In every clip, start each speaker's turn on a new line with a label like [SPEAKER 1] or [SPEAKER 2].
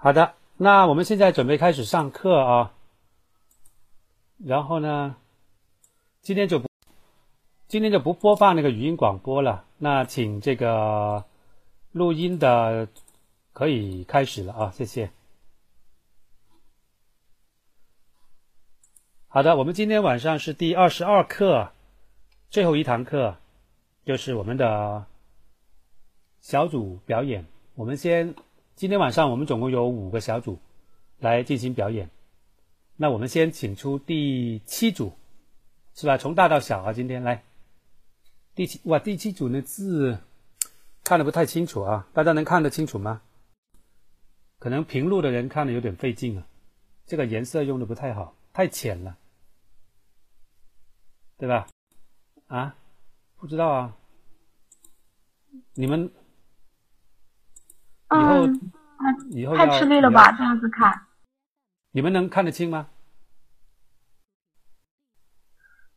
[SPEAKER 1] 好的，那我们现在准备开始上课啊。然后呢，今天就不，今天就不播放那个语音广播了。那请这个录音的可以开始了啊，谢谢。好的，我们今天晚上是第二十二课，最后一堂课，就是我们的小组表演。我们先。今天晚上我们总共有五个小组来进行表演，那我们先请出第七组，是吧？从大到小啊，今天来第七哇，第七组的字看的不太清楚啊，大家能看得清楚吗？可能平路的人看的有点费劲啊，这个颜色用的不太好，太浅了，对吧？啊，不知道啊，你们。以后，以后
[SPEAKER 2] 太吃力了吧？这样子看，
[SPEAKER 1] 你们能看得清吗？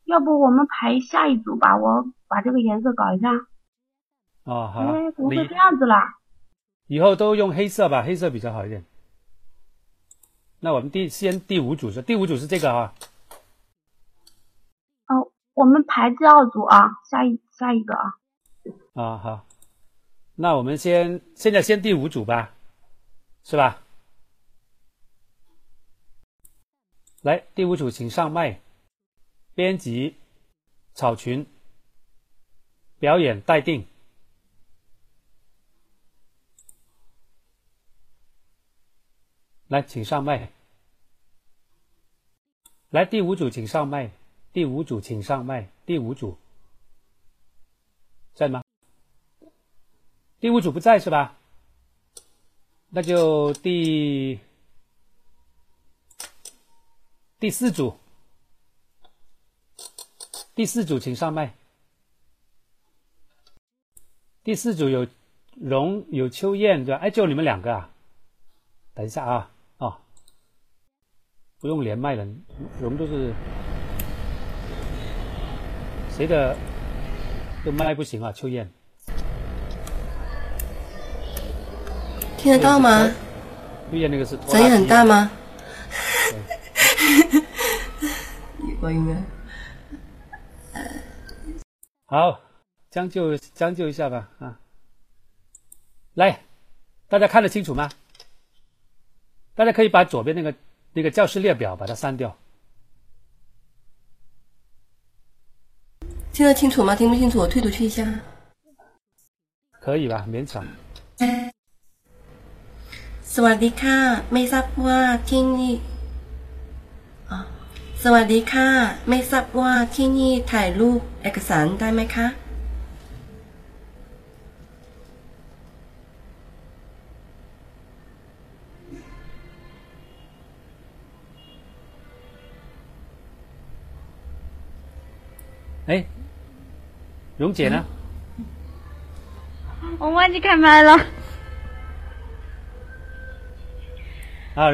[SPEAKER 2] 要不我们排下一组吧？我把这个颜色搞一下。
[SPEAKER 1] 哦，好。
[SPEAKER 2] 哎，怎么会这样子啦？
[SPEAKER 1] 以后都用黑色吧，黑色比较好一点。那我们第先第五组是第五组是这个啊。
[SPEAKER 2] 哦，我们排第二组啊，下一下一个啊。
[SPEAKER 1] 啊，好。那我们先现在先第五组吧，是吧？来，第五组请上麦，编辑草群，表演待定。来，请上麦。来，第五组请上麦，第五组请上麦，第五组在吗？第五组不在是吧？那就第第四组，第四组请上麦。第四组有荣有秋燕对吧？哎，就你们两个啊？等一下啊，哦，不用连麦了，荣都是谁的？这麦不行啊，秋燕。
[SPEAKER 3] 听得到吗？
[SPEAKER 1] 那个是
[SPEAKER 3] 声音很大吗？我应该。
[SPEAKER 1] 好，将就将就一下吧啊！来，大家看得清楚吗？大家可以把左边那个那个教室列表把它删掉。
[SPEAKER 3] 听得清楚吗？听不清楚，我退出去一下。
[SPEAKER 1] 可以吧？勉强。
[SPEAKER 3] สวัสดีค่ะ ไม่ทราบว่าที่นี่สวัสดีค่ะ ไม่ทราบว่าที่นี่ถ่ายรูปเอกสารได้ไหมคะ
[SPEAKER 1] 哎，蓉姐呢？
[SPEAKER 2] 我忘记开麦了。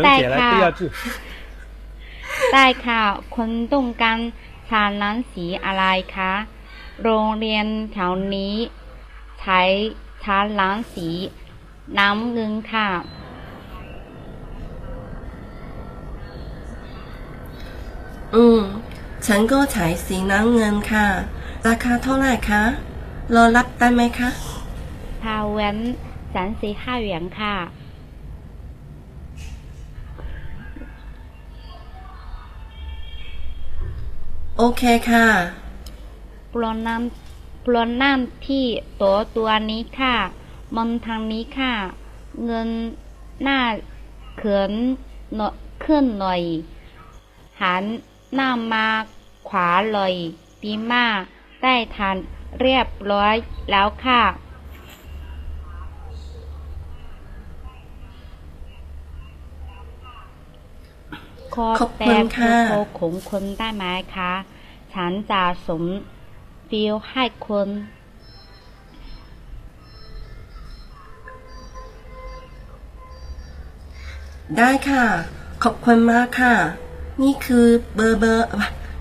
[SPEAKER 1] ได้ค่ะ
[SPEAKER 2] ได้ค่ะคุณต้องการทานน้ำสีอะไรคะ โรงเรียนแถวนี้ ใช้ทานน้ำสีน้ำเงินค่ะ
[SPEAKER 3] อืม ฉันก็ใช้สีน้ำเงินค่ะ ราคาเท่าไหร่คะรอรับได้ไหมคะ
[SPEAKER 2] ทาเวนสันสีห้าเหรียญค่ะ
[SPEAKER 3] โอเคค่ะ
[SPEAKER 2] ปลอนน้ำปลอนน้ำที่ตัวตัวนี้ค่ะ มองทางนี้ค่ะ เงินหน้าเขินเนาขึ้นหน่อย หันหน้ามาขวาเลยดีมาก ได้ทานเรียบร้อยแล้วค่ะ ขอแต่ผู้โคของคนได้ไหมคะ ฉันจะสมฟิลให้คน
[SPEAKER 3] ได้ค่ะ ขอบคุณมากค่ะ นี่คือเบอร์เบอร์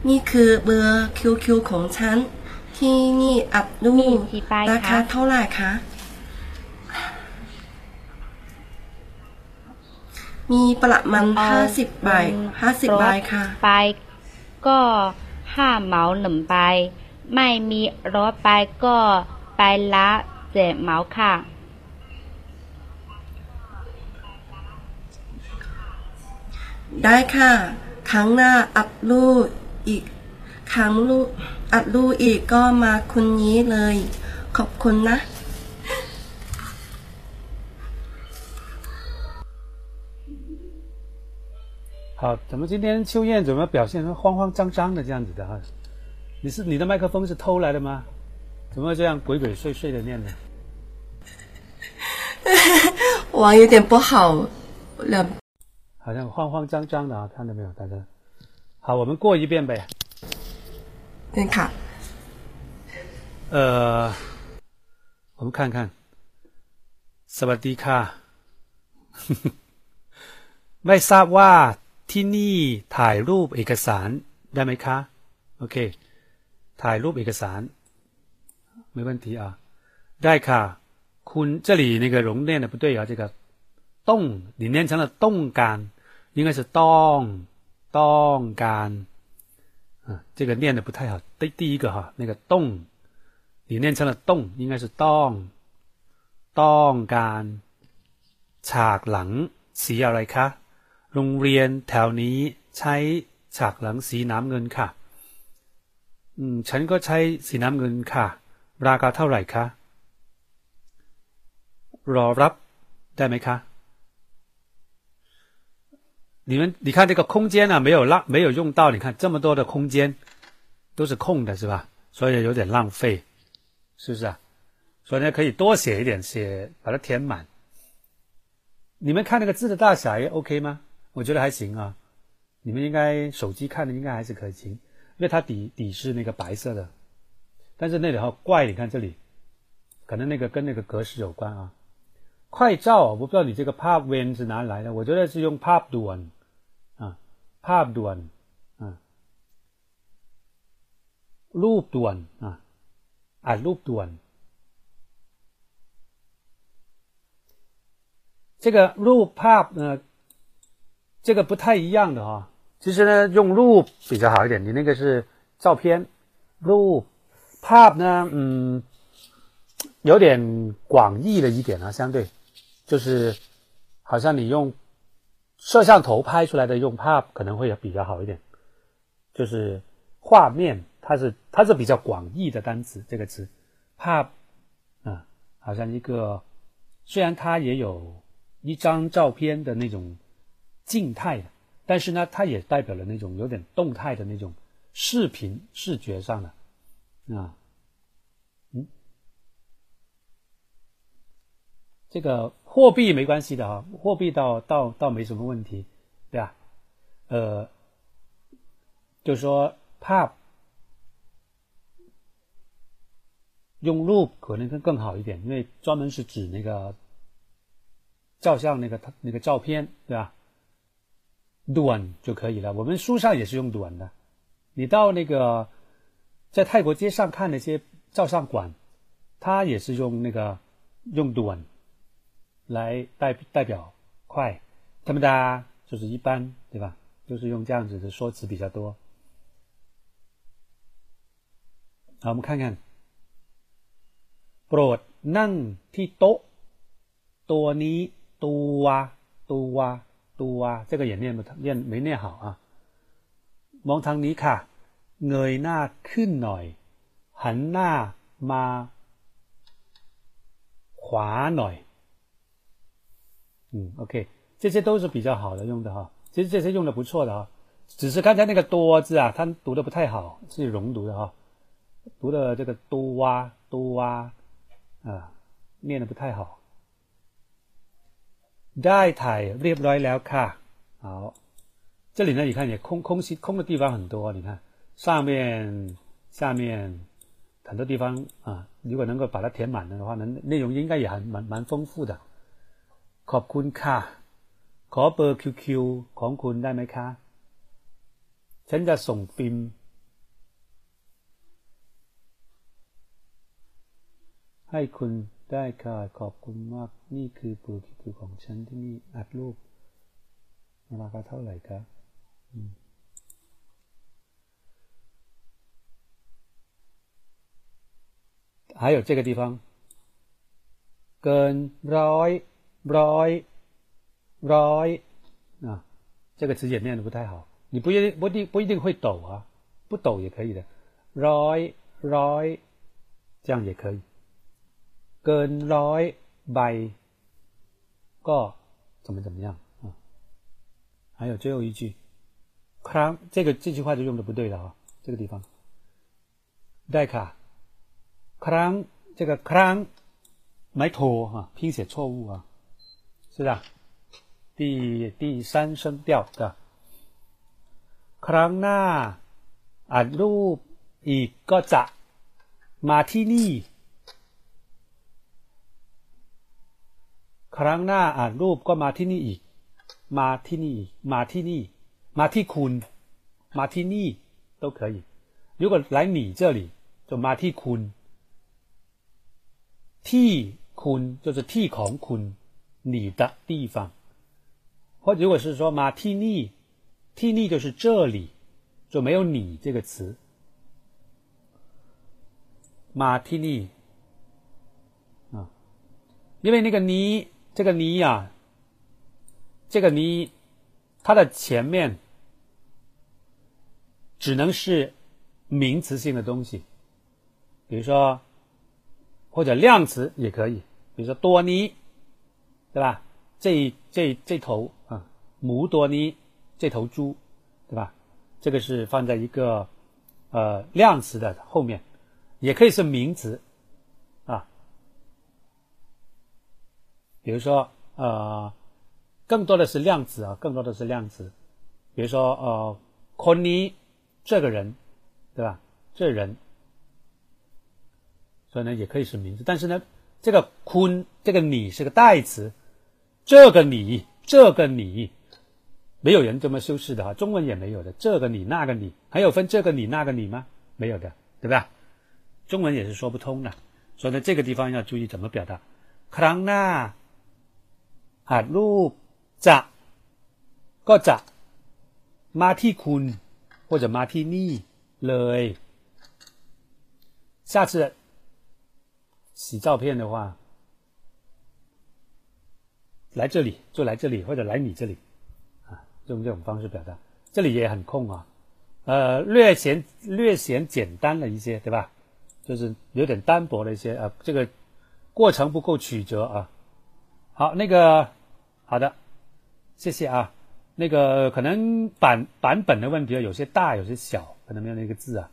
[SPEAKER 3] นี่คือเบอร์คิวคิวของฉัน ที่นี่อับดูราคาเท่าไหร่คะ มีประมาณห้าสิบใบห้าสิบใบค่ะ
[SPEAKER 2] ไปก็ห้าเหมาหนึ่งใบไม่มีรถไปก็ไปละเจ็ดเหมาค่ะ
[SPEAKER 3] ได้ค่ะ ครั้งหน้าอัดรูปอีก ครั้งรูปอัดรูปอีกก็มาคนนี้เลย ขอบคุณนะ
[SPEAKER 1] 好，怎么今天秋燕怎么表现得慌慌张张的这样子的哈？你是你的麦克风是偷来的吗？怎么会这样鬼鬼祟祟的念呢？
[SPEAKER 3] 网有点不好，两
[SPEAKER 1] 好像慌慌张张的啊，看到没有，大家？好，我们过一遍呗。
[SPEAKER 3] 对ค่ะ
[SPEAKER 1] 呃，我们看看，สวัสดีค่ะ ไม่ทราบว่า ที่นี่ถ่ายรูปเอกสารได้ไหมคะ โอเค ถ่ายรูปเอกสาร 没问题啊。ได้ค่ะ คุณ这里那个容念的不对啊，这个动你念成了动感，应该是动动感。啊，这个念的不太好。第第一个哈，那个动，你念成了动，应该是ต้องต้องการฉากหลังสีอะไรคะ โรงเรียนแถวนี้ใช้ฉากหลังสีน้ำเงินค่ะ อืม ฉันก็ใช้สีน้ำเงินค่ะ ราคาเท่าไหร่คะ รอรับได้ไหมคะ 你们你看这个空间啊，没有浪没有用到，你看这么多的空间都是空的，是吧？所以有点浪费，是不是啊？所以呢，可以多写一点，写把它填满。你们看那个字的大小也 OK 吗？ 我觉得还行啊，你们应该手机看的应该还是可以清，因为它底底是那个白色的，但是那里好怪，你看这里，可能那个跟那个格式有关啊，快照我不知道你这个 PUB Win 是哪来的，我觉得是用 PUB 1啊，PUB 1啊，Loop 1啊，啊 Loop 1。这个 Loop 1呢。这个不太一样的哈。其实呢用录比较好一点你那个是照片录 pub 呢嗯有点广义的一点啊相对就是好像你用摄像头拍出来的用 pub 可能会比较好一点。就是画面它是它是比较广义的单词这个词。pub 啊好像一个虽然它也有一张照片的那种静态的，但是呢，它也代表了那种有点动态的那种视频视觉上的啊，嗯。这个货币没关系的哈，货币倒倒倒没什么问题，对吧？呃，就说用 loop 可能更更好一点，因为专门是指那个照相那个那个照片，对吧？短就可以了，我们书上也是用短的。你到那个在泰国街上看那些照相馆，他也是用那个用短。来代代表快，他们的就是一般，对吧？就是用这样子的说辞比较多。好，我们看看，โปรดนั่งที่โต๊ะตัวนี้ตัวตัว ตัว这个也念不念没念好啊。มองทางนี้ค่ะ เงยหน้าขึ้นหน่อย หันหน้ามาขวาหน่อย嗯，OK，这些都是比较好的用的哈，其实这些用的不错的哈，只是刚才那个多字啊，它读的不太好，是融读的哈，读的这个多啊多啊啊，念的不太好。 ได้ถ่ายเรียบร้อยแล้วค่ะ，好，这里呢，你看也空空隙空的地方很多，你看上面下面很多地方啊，如果能够把它填满了的话，呢，内容应该也还蛮蛮丰富的。ขอบคุณค่ะ ขอเบอร์คิวคิวของคุณได้ไหมคะ ฉันจะส่งฟิล์มให้คุณ ได้ค่ะ ขอบคุณมาก นี่คือเบอร์คิวคิวของฉันที่นี่อัดรูป ราคาเท่าไหร่ครับอืม还有这个地方，跟 roy roy roy 啊，这个词也念的不太好，你不一定不一定不一定会抖啊，不抖也可以的，roy roy 这样也可以， 跟 roy by ก็怎么怎么样啊？还有最后一句，ค这个这句话就用的不对了啊，这个地方，ได้ค่ะครั้ง这个ครั้ง没拖哈，拼写错误啊，是的，第第三声调的。ครั้งหน้าอัดรูปอีกก็จะมาที่นี่ ครั้งหน้าอ่านรูปก็มาที่นี่อีก มาที่นี่มาที่นี่ มาที่คุณ มาที่นี่都可以如果来你这里就มาที่คุณที่คุณ就是ที่ของคุณ你的地方或如果是说马ที่นี่ที่นี่就是这里就没有你这个词มาที่นี่啊因为那个นี้ 这个你呀，这个你，它的前面只能是名词性的东西，比如说或者量词也可以，比如说多尼，对吧？这这这头啊，母多尼这头猪，对吧？这个是放在一个呃量词的后面，也可以是名词。比如说呃，更多的是量子啊，更多的是量子。比如说呃，科尼这个人，对吧？这人，所以呢也可以是名字，但是呢，这个坤这个你是个代词，这个你这个你，没有人这么修饰的哈，中文也没有的。这个你那个你，还有分这个你那个你吗？没有的，对吧？中文也是说不通的，所以呢，这个地方要注意怎么表达。克拉娜，อาจรูปจะก็จะมาที่คุณ或者มาที่นี่เลย下次洗照片的话来这里就来这里或者来你这里啊用这种方式表达这里也很空啊呃略显略显简单了一些对吧就是有点单薄的一些呃这个过程不够曲折啊好那个 好的，谢谢啊。那个可能版版本的问题有些大，有些小，可能没有那个字啊，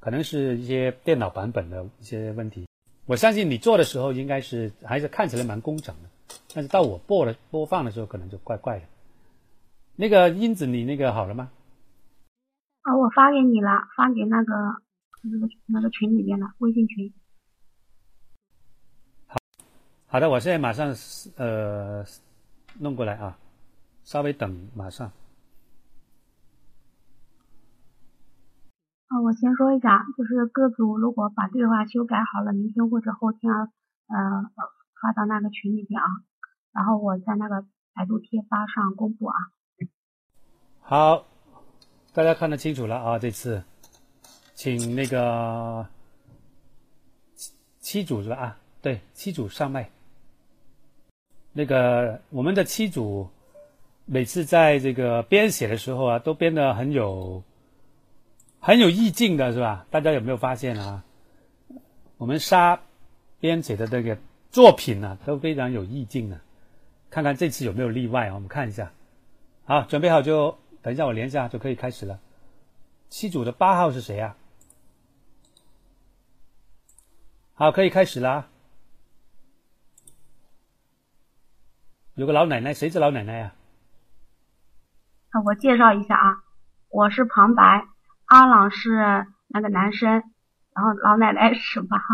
[SPEAKER 1] 可能是一些电脑版本的一些问题。我相信你做的时候应该是还是看起来蛮工整的，但是到我播了播放的时候可能就怪怪的。那个英子，你那个好了吗？
[SPEAKER 4] 啊，我发给你了，发给那个那个那个群里面了，微信群。
[SPEAKER 1] 好好的，我现在马上呃。弄过来啊，稍微等，马上。
[SPEAKER 4] 啊，我先说一下，就是各组如果把对话修改好了，明天或者后天啊，呃，发到那个群里边啊，然后我在那个百度贴吧上公布啊。
[SPEAKER 1] 好，大家看得清楚了啊，这次，请那个七组是吧？啊，对，七组上麦。那个我们的七组每次在这个编写的时候啊，都编得很有很有意境的，是吧？大家有没有发现啊？我们沙编写的这个作品呢，都非常有意境的。看看这次有没有例外啊？我们看一下。好，准备好就等一下，我连一下就可以开始了。七组的八号是谁啊？好，可以开始啦。有个老奶奶，谁是老奶奶呀？
[SPEAKER 4] 啊，我介绍一下啊，我是旁白，阿朗是那个男生，然后老奶奶是八号。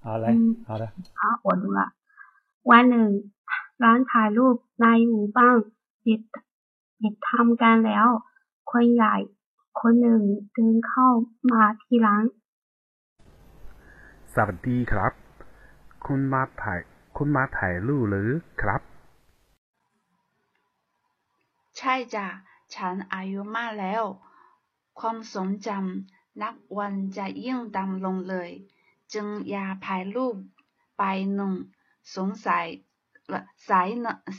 [SPEAKER 1] 好，来，好的。
[SPEAKER 4] 好，我读了。วันหนึ่งร้านถ่ายรูปในหมู่บ้านปิดปิดทำการแล้วคนใหญ่คนหนึ่งเดินเข้ามาที่ร้าน
[SPEAKER 5] สวัสดีครับ คุณมาถ่าย คุณมาถ่ายรูปหรือครับ
[SPEAKER 6] ใช่จ้ะ ฉันอายุมากแล้ว ความทรงจำนับวันจะยิ่งดำลงเลย จึงอยาถ่ายรูปไปหนึ่งสงสัยสาย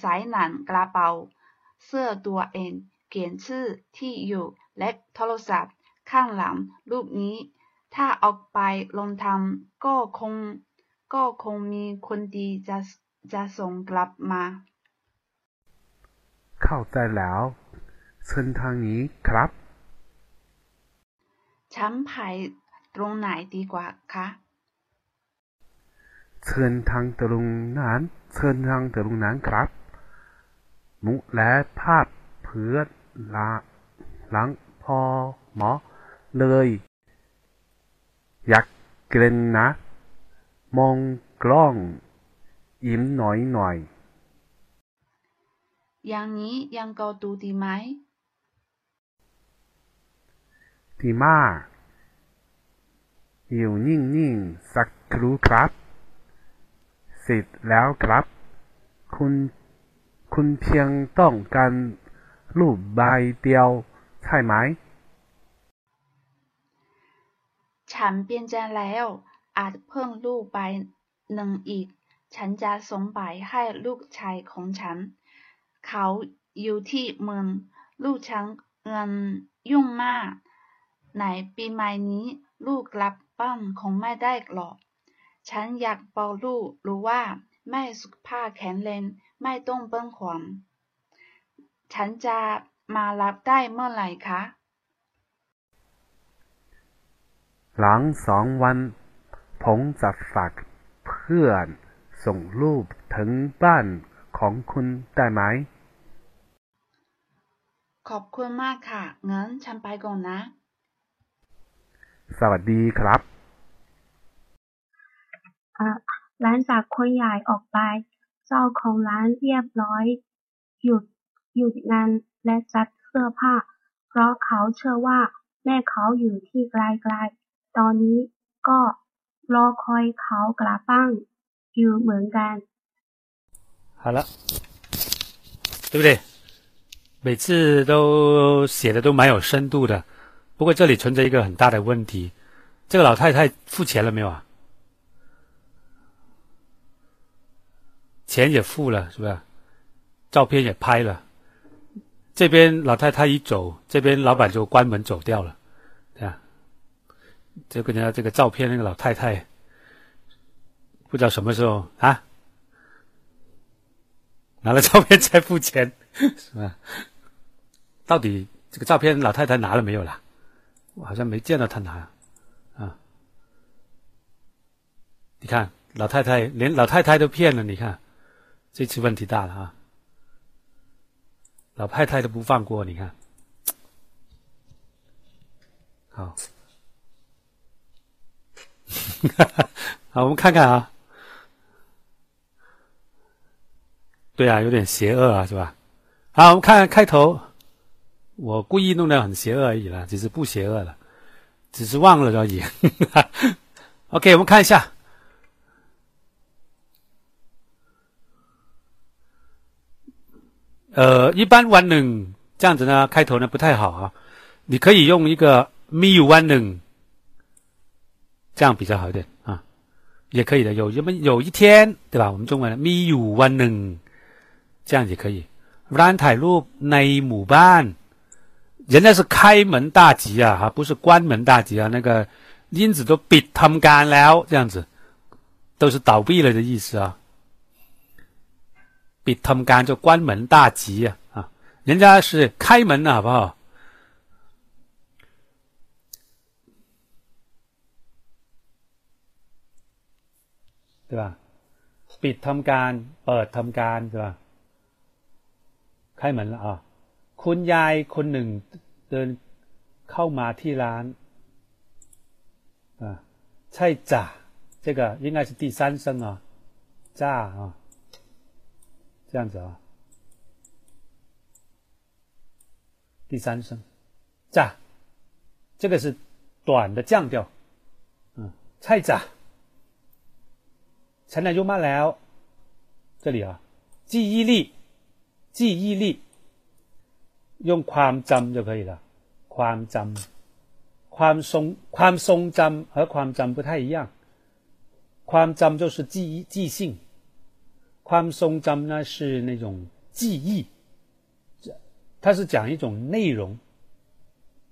[SPEAKER 6] สายหนังกระเป๋าเสื้อตัวเองเขียนชื่อที่อยู่และโทรศัพท์ข้างหลังรูปนี้ ถ้าออกไปลงทำก็คง ก็คงมีคนดีจะจะส่งกลับมา
[SPEAKER 5] เข้าใจแล้วเชิญทางนี้ครับ
[SPEAKER 6] ฉันไปตรงไหนดีกว่าคะ
[SPEAKER 5] เชิญทางตรงนั้นเชิญทางตรงนั้นครับ มุและภาพเพื่อละหลังพอหมอเลย อยากเกรนนะ มองกล้อง ยิ้มหน่อยหน่อย
[SPEAKER 6] อย่างนี้ยังก็ดูดีไหม
[SPEAKER 5] ดีมาก อยู่นิ่งๆสักครู่ครับ เสร็จแล้วครับ คุณคุณเพียงต้องการรูปใบเดียวใช่ไหม
[SPEAKER 6] ฉันเปลี่ยนใจแล้ว อาจเพิ่มรูปใบหนึ่งอีก ฉันจะส่งไปให้ลูกชายของฉัน เขาอยู่ที่เมืองลูกฉันเงินยุ่งมากในปีใหม่นี้ลูกกลับบ้านคงไม่ได้หรอก ฉันอยากบอกลูกรู้ว่าแม่สุขภาพแข็งแรงไม่ต้องเบิ้งขวัญฉันจะมารับได้เมื่อไหร่คะ
[SPEAKER 5] หลังสองวัน ผมจะฝากเพื่อนส่งรูปถึงบ้านของคุณได้ไหม
[SPEAKER 6] ขอบคุณมากค่ะ งั้นฉันไปก่อนนะ
[SPEAKER 5] สวัสดีครับ
[SPEAKER 4] อะหลังจากคนใหญ่ออกไป เจ้าของร้านเรียบร้อย หยุดหยุดงานและจัดเสื้อผ้า เพราะเขาเชื่อว่าแม่เขาอยู่ที่ไกลๆ ตอนนี้ก็ รอคอยเขากลับบ้านอยู่เหมือนกัน
[SPEAKER 1] 好了，对不对？每次都写的都蛮有深度的，不过这里存在一个很大的问题，这个老太太付钱了没有啊？钱也付了，是不是？照片也拍了，这边老太太一走，这边老板就关门走掉了，对啊。 这个呢，这个照片那个老太太，不知道什么时候啊，拿了照片再付钱，是吧？到底这个照片老太太拿了没有啦？我好像没见到她拿啊。你看，老太太连老太太都骗了，你看，这次问题大了啊！老太太都不放过，你看，好，好，我们看看啊。对啊，有点邪恶啊，是吧？好，我们看开头，我故意弄得很邪恶而已啦，只是不邪恶了，只是忘了而已。OK，我们看一下。呃，一般 one 能这样子呢，开头呢不太好啊。你可以用一个 me one 能，这样比较好一点啊，也可以的。有什么有一天，对吧？我们中文的 me you one 能，这样也可以。ร้านถ่ายรูปในหมู่บ้าน，人家是开门大吉啊，哈，不是关门大吉啊。那个因子都ปิดทำการแล้ว这样子，都是倒闭了的意思啊。ปิดทำการ就关门大吉啊啊，人家是开门了，好不好？ 对吧？ปิดทำการเปิดทำการใช่ป่ะ开门了啊！คุณยายคนหนึ่งเดินเข้ามาที่ร้าน啊，ใช่จ้ะ这个应该是第三声啊，จ้า啊。这样子啊，第三声，炸，这个是短的降调，嗯，菜炸， ฉันอายุมากแล้ว，这里啊，记忆力，记忆力， 用宽针就可以了。宽针，宽松，宽松针和宽针不太一样。宽针就是记记性，宽松针呢是那种记忆，它是讲一种内容。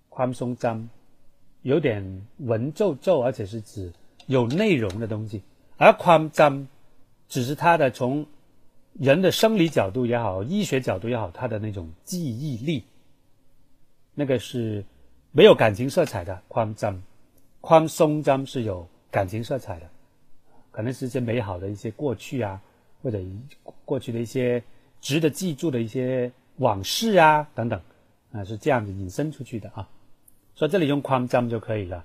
[SPEAKER 1] 宽松针有点文绉绉，而且是指有内容的东西， 而宽张只是它的从。人的生理角度也好，医学角度也好，他的那种记忆力，那个是没有感情色彩的。宽张、宽松张是有感情色彩的，可能是一些美好的一些过去啊，或者过去的一些值得记住的一些往事啊等等啊，是这样子引申出去的啊。所以这里用宽张就可以了。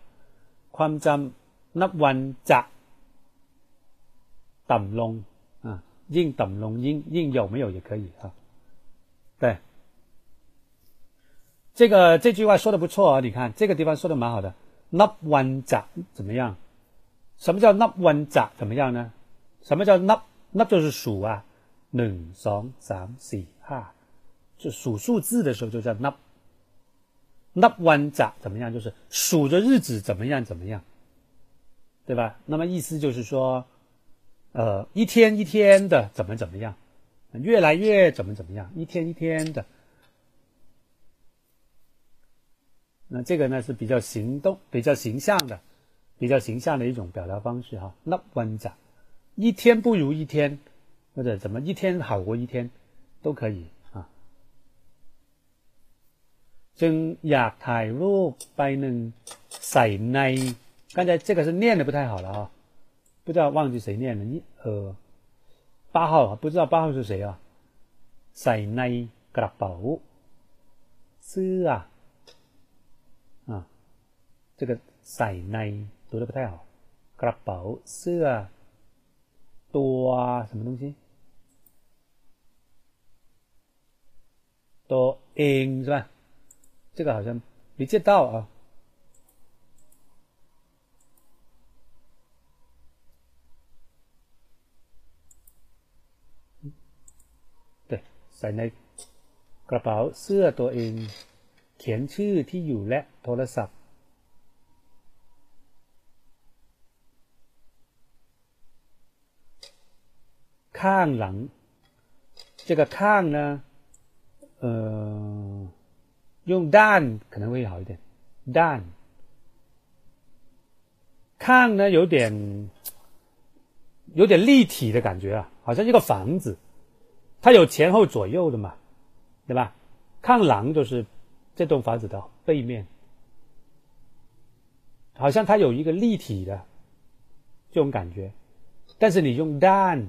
[SPEAKER 1] 宽张那弯扎等龙。啊，印等龙印印有没有也可以啊？对，这个这句话说的不错啊！你看这个地方说的蛮好的。那弯扎怎么样？什么叫那弯扎怎么样呢？什么叫那那就是数啊，两、三、三、四、哈，就数数字的时候就叫那那弯扎怎么样？就是数着日子怎么样怎么样，对吧？那么意思就是说。呃，一天一天的怎么怎么样，越来越怎么怎么样，一天一天的。那这个呢是比较行动、比较形象的、比较形象的一种表达方式哈。那温着，一天不如一天，或者怎么一天好过一天，都可以啊。จึงอยากถ่ายรูปไปหนึ่งใส่ใน刚才这个是念的不太好了啊。 不知道忘记谁念了，你呃，八号啊不知道八号是谁啊？塞内格拉宝是啊，啊，这个塞内读的不太好，格拉宝是啊，多啊，什么东西？多 in 是吧？这个好像没接到啊。 ส่ในกระเป๋าเสื้อตัวเอง เขียนชื่อที่อยู่และโทรศัพท์ ข้างหลัง这个ข้าง呢呃用ด้าน可能会好一点ด้านข้าง呢有点有点立体的感觉啊好像一个房子 它有前后左右的嘛，对吧？看廊就是这栋房子的背面，好像它有一个立体的这种感觉。但是你用 dan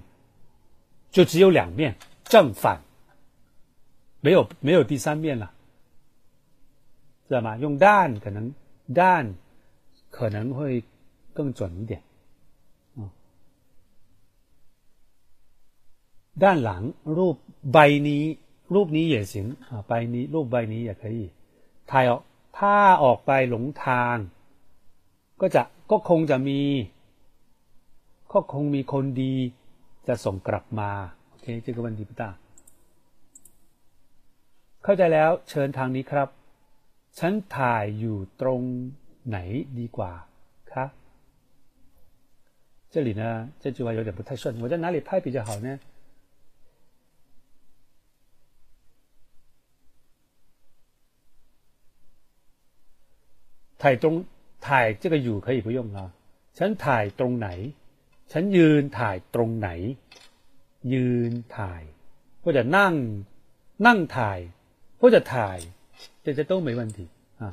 [SPEAKER 1] 就只有两面正反，没有没有第三面了，知道吗？用 dan 可能 dan 可能会更准一点。 ด้านหลังรูปใบนี้ รูปนี้也行啊ใบนี้รูปใบนี้也可以ถ่ายออกถ้าออกไปหลงทาง ก็จะก็คงจะมีก็คงมีคนดี จะส่งกลับมาโอเค这个问题不大เข้าใจแล้ว เชิญทางนี้ครับ ฉันถ่ายอยู่ตรงไหนดีกว่าครับ这里呢这句话有点不太顺我在哪里拍比较好呢 ถ่ายตรงถ่าย这个อยู่可以不用啊ฉันถ่ายตรงไหน ฉันยืนถ่ายตรงไหน ยืนถ่าย或者นั่งนั่งถ่าย或者ถ่าย这些都没问题啊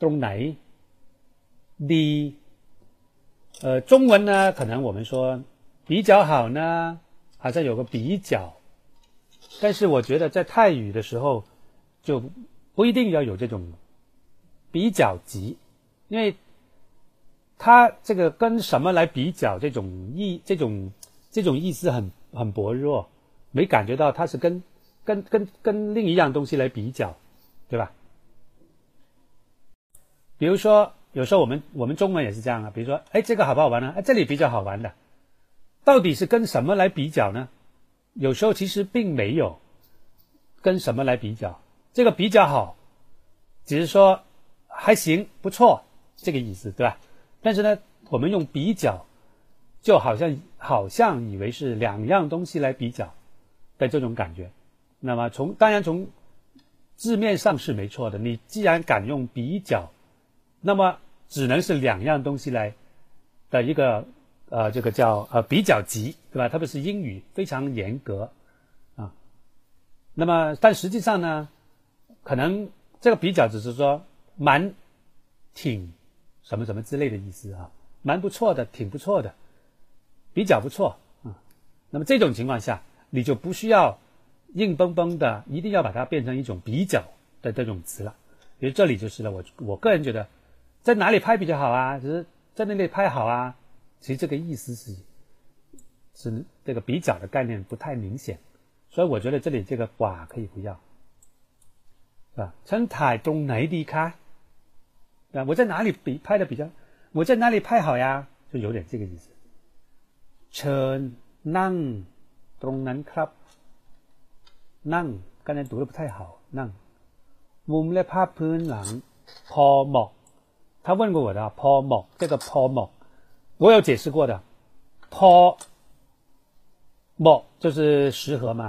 [SPEAKER 1] ตรงไหนดี呃中文呢可能我们说比较好呢好像有个比较但是我觉得在泰语的时候就不一定要有这种 比较级，因为它这个跟什么来比较，这种意这种这种意思很很薄弱，没感觉到它是跟跟跟跟另一样东西来比较，对吧？比如说，有时候我们我们中文也是这样啊，比如说，哎，这个好不好玩呢？哎，这里比较好玩的，到底是跟什么来比较呢？有时候其实并没有跟什么来比较，这个比较好，只是说还行，不错这个意思，对吧？但是呢，我们用比较，就好像好像以为是两样东西来比较的这种感觉。那么从当然从字面上是没错的。你既然敢用比较，那么只能是两样东西来的一个呃，这个叫呃比较级，对吧？特别是英语非常严格啊。那么但实际上呢，可能这个比较只是说蛮挺。什么什么之类的意思啊，蛮不错的，挺不错的，比较不错啊。那么这种情况下，你就不需要硬邦邦的，一定要把它变成一种比较的这种词了。比如这里就是了，我我个人觉得，在哪里拍比较好啊？只是在那里拍好啊？其实这个意思是是这个比较的概念不太明显，所以我觉得这里这个寡可以不要，是吧？陈台东哪里开？啊，我在哪里比拍的比较？我在哪里拍好呀？就有点这个意思。เชิญนั่งตรงนั้นครับนั่ง刚才读的不太好。นั่งมุมและภาพพื้นหลังพอเหมาะ他问过我的พอเหมาะ这个พอเหมาะ我有解释过的。พอเหมาะ就是适合嘛。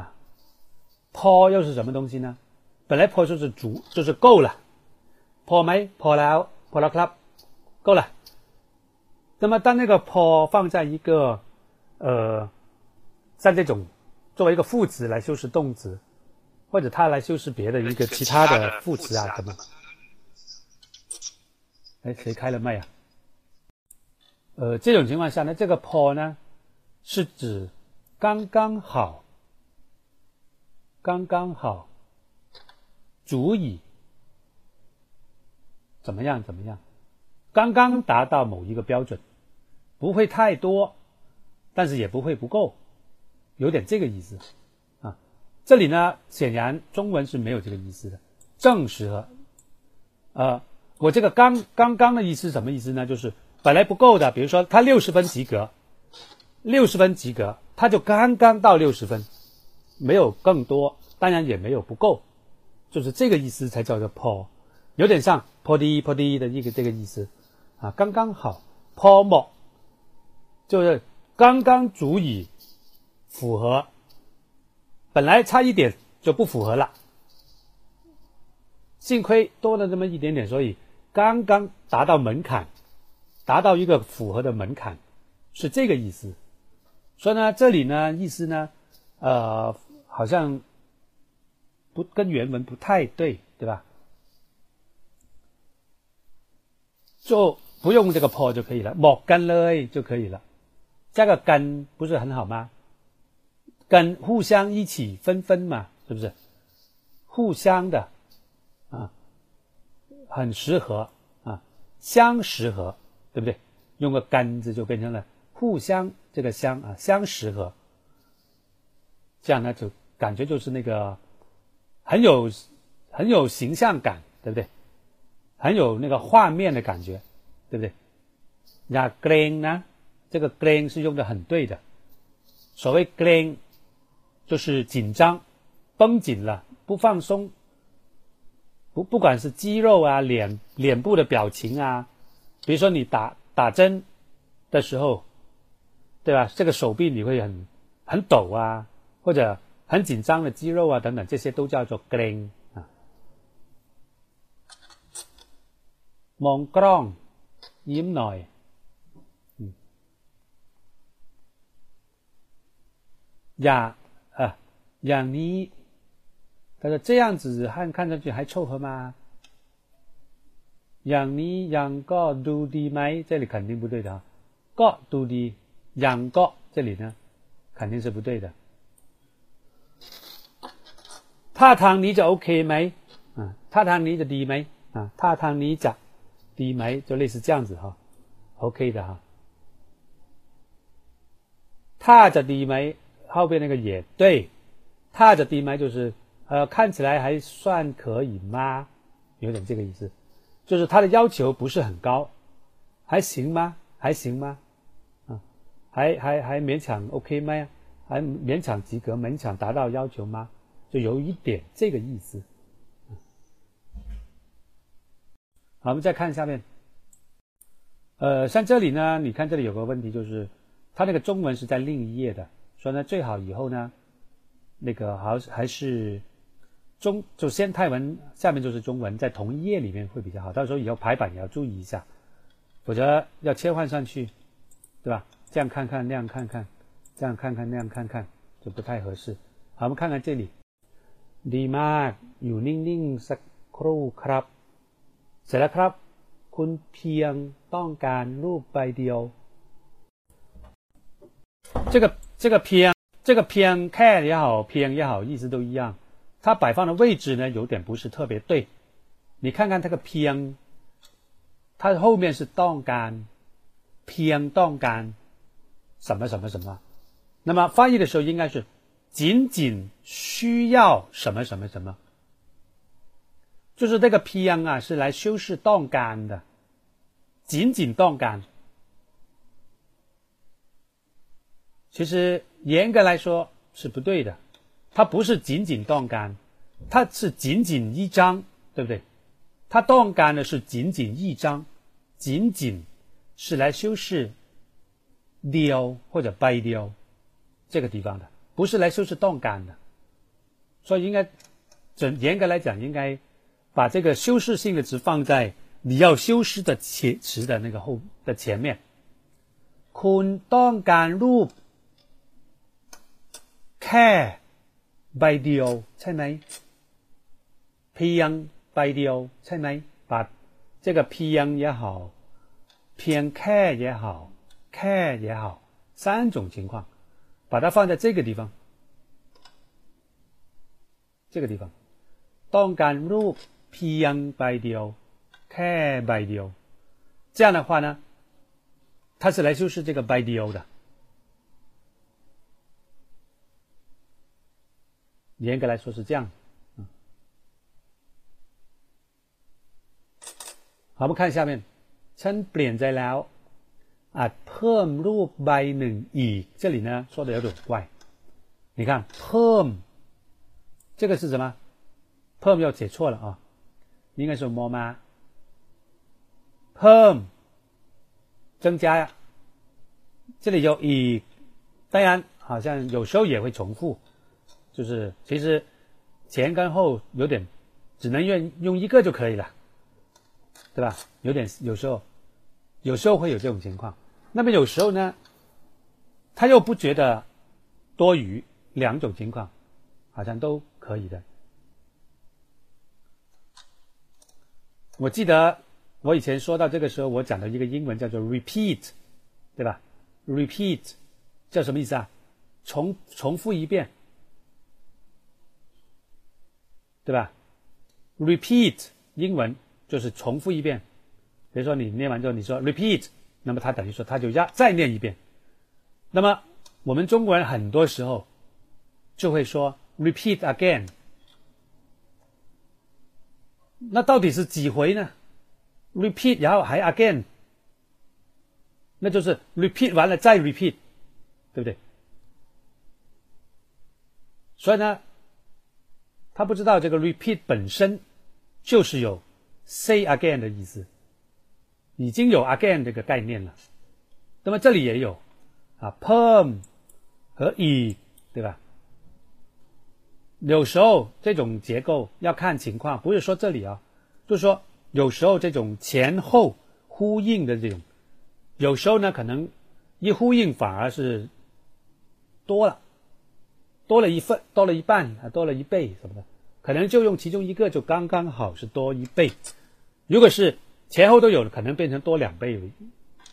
[SPEAKER 1] พอ又是什么东西呢？本来พอ就是足，就是够了。 พอไหมพอแล้วพอแล้วครับ够了。那么当那个พ放在一个呃像这种作为一个副词来修饰动词，或者它来修饰别的一个其他的副词啊什么？哎，谁开了麦啊？呃，这种情况下呢，这个พ呢是指刚刚好，刚刚好，足以。 怎么样？怎么样？刚刚达到某一个标准，不会太多，但是也不会不够，有点这个意思啊。这里呢，显然中文是没有这个意思的，正适合。呃，我这个刚刚刚的意思什么意思呢？就是本来不够的，比如说他六十分及格，六十分及格，他就刚刚到六十分，没有更多，当然也没有不够，就是这个意思才叫做 Paul。有点像“破地破地”的一个这个意思，啊，刚刚好“泡沫”，就是刚刚足以符合，本来差一点就不符合了，幸亏多了这么一点点，所以刚刚达到门槛，达到一个符合的门槛，是这个意思。所以呢，这里呢意思呢，呃，好像不跟原文不太对，对吧？就不用这个破就可以了，莫干了就可以了，加个干不是很好吗？跟互相一起分分嘛，是不是？互相的啊，很适合啊，相适合，对不对？用个干字就变成了互相这个相啊，相适合，这样呢就感觉就是那个很有很有形象感，对不对？很有那个画面的感觉，对不对？那 glen 呢？这个 glen 是用的很对的。所谓 glen 就是紧张、绷紧了，不放松。不，不管是肌肉啊、脸、脸部的表情啊，比如说你打打针的时候，对吧？这个手臂你会很很抖啊，或者很紧张的肌肉啊等等，这些都叫做 glen。 มองกล้องยิ้มหน่อยอย่าเอออย่างนี้他说这样子看看上去还凑合吗？อย่างนี้ยังก็ดูดีไหม这里肯定不对的ก็ดูดีอย่างก็这里呢肯定是不对的ท่าทางนี้จะโอเคไหมอ่าท่าทางนี้จะดีไหมอ่าท่าทางนี้จะ 低眉就类似这样子哈，OK 的哈。踏着低眉后边那个也对，踏着低眉就是呃看起来还算可以吗？有点这个意思，就是他的要求不是很高，还行吗？还行吗？啊，还还还勉强 OK 吗？还勉强及格，勉强达到要求吗？就有一点这个意思。好，我们再看下面。呃，像这里呢，你看这里有个问题，就是它那个中文是在另一页的，所以呢，最好以后呢，那个好还是中就先泰文，下面就是中文，在同一页里面会比较好。到时候以后排版也要注意一下，否则要切换上去，对吧？这样看看，那样看看，这样看看，那样看看，就不太合适。好，我们看看这里。ดีมากอยู่นิ่งๆสักครู่ครับ เสร็จแล้วครับ คุณเพียงต้องการรูปใบเดียว这个这个偏这个偏 care 也好偏也好意思都一样，它摆放的位置呢有点不是特别对。你看看这个偏，它后面是ต้องการ偏ต้องการ什么什么什么，那么翻译的时候应该是仅仅需要什么什么什么， 就是这个 pn 啊，是来修饰断杆的，仅仅断杆。其实严格来说是不对的，它不是仅仅断杆，它是仅仅一张，对不对？它断杆呢是仅仅一张，仅仅是来修饰钓或者掰钓这个地方的，不是来修饰断杆的。所以应该，整严格来讲应该。把这个修饰性的词放在你要修饰的前词的那个后的前面。คุณต้องการรูปแค่ใบเดียวใช่ไหมเพียงใบเดียวใช่ไหม把这个เพียง也好เพียงแค่也好แค่也好三种情况把它放在这个地方这个地方ต้องการรูป เพียงใบเดียวแค่ใบเดียว这样的话呢它是来修饰这个 by dio 的严格来说是这样，嗯，好，我们看下面，ฉันเปลี่ยนใจแล้วอาจเพิ่มรูปใบหนึ่งอีก这里呢说的有点怪，你看เพิ่ม这个是什么？เพิ่ม要写错了啊， 应该是么吗？เพิ่ม增加呀，这里有อี当然好像有时候也会重复。就是其实前跟后有点，只能用用一个就可以了，对吧？有点有时候，有时候会有这种情况。那么有时候呢，他又不觉得多余，两种情况好像都可以的。 我记得我以前说到这个时候，我讲的一个英文叫做 repeat，对吧？repeat 叫什么意思啊？重重复一遍。对吧？repeat 英文就是重复一遍。比如说你念完之后，你说 repeat，那么它等于说它就要再念一遍。那么我们中国人很多时候就会说 repeat again。那到底是几回呢？repeat 然后还 again，那就是 repeat 完了再 repeat，对不对？所以呢。他不知道这个 repeat 本身就是有 say again 的意思，已经有 again 这个概念了。那么这里也有啊，perm 和 e，对吧？有时候这种结构要看情况，不是说这里啊，就是说有时候这种前后呼应的这种，有时候呢可能一呼应反而是多了。多了一份，多了一半啊，多了一倍什么的，可能就用其中一个就刚刚好是多一倍。如果是前后都有，可能变成多两倍，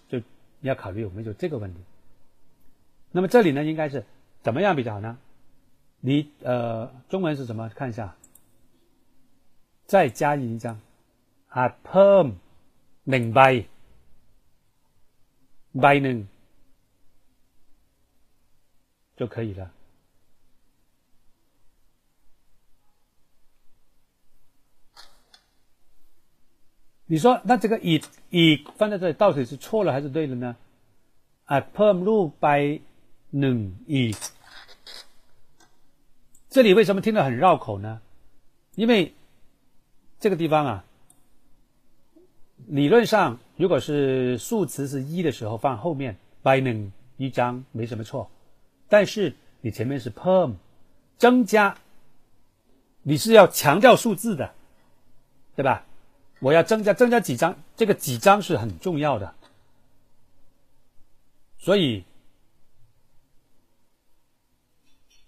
[SPEAKER 1] 就要考虑有没有这个问题。那么这里呢，应该是怎么样比较好呢？你呃，中文是什么？看一下，再加一张啊，perm หใบห就可以了。你说那这个以以放在这里到底是错了还是对的呢？啊，perm รูปให一， 这里为什么听得很绕口呢？因为这个地方啊，理论上，如果是数词是一的时候放后面，by 能一张没什么错。但是你前面是 perm，增加，你是要强调数字的，对吧？我要增加增加几张，这个几张是很重要的。所以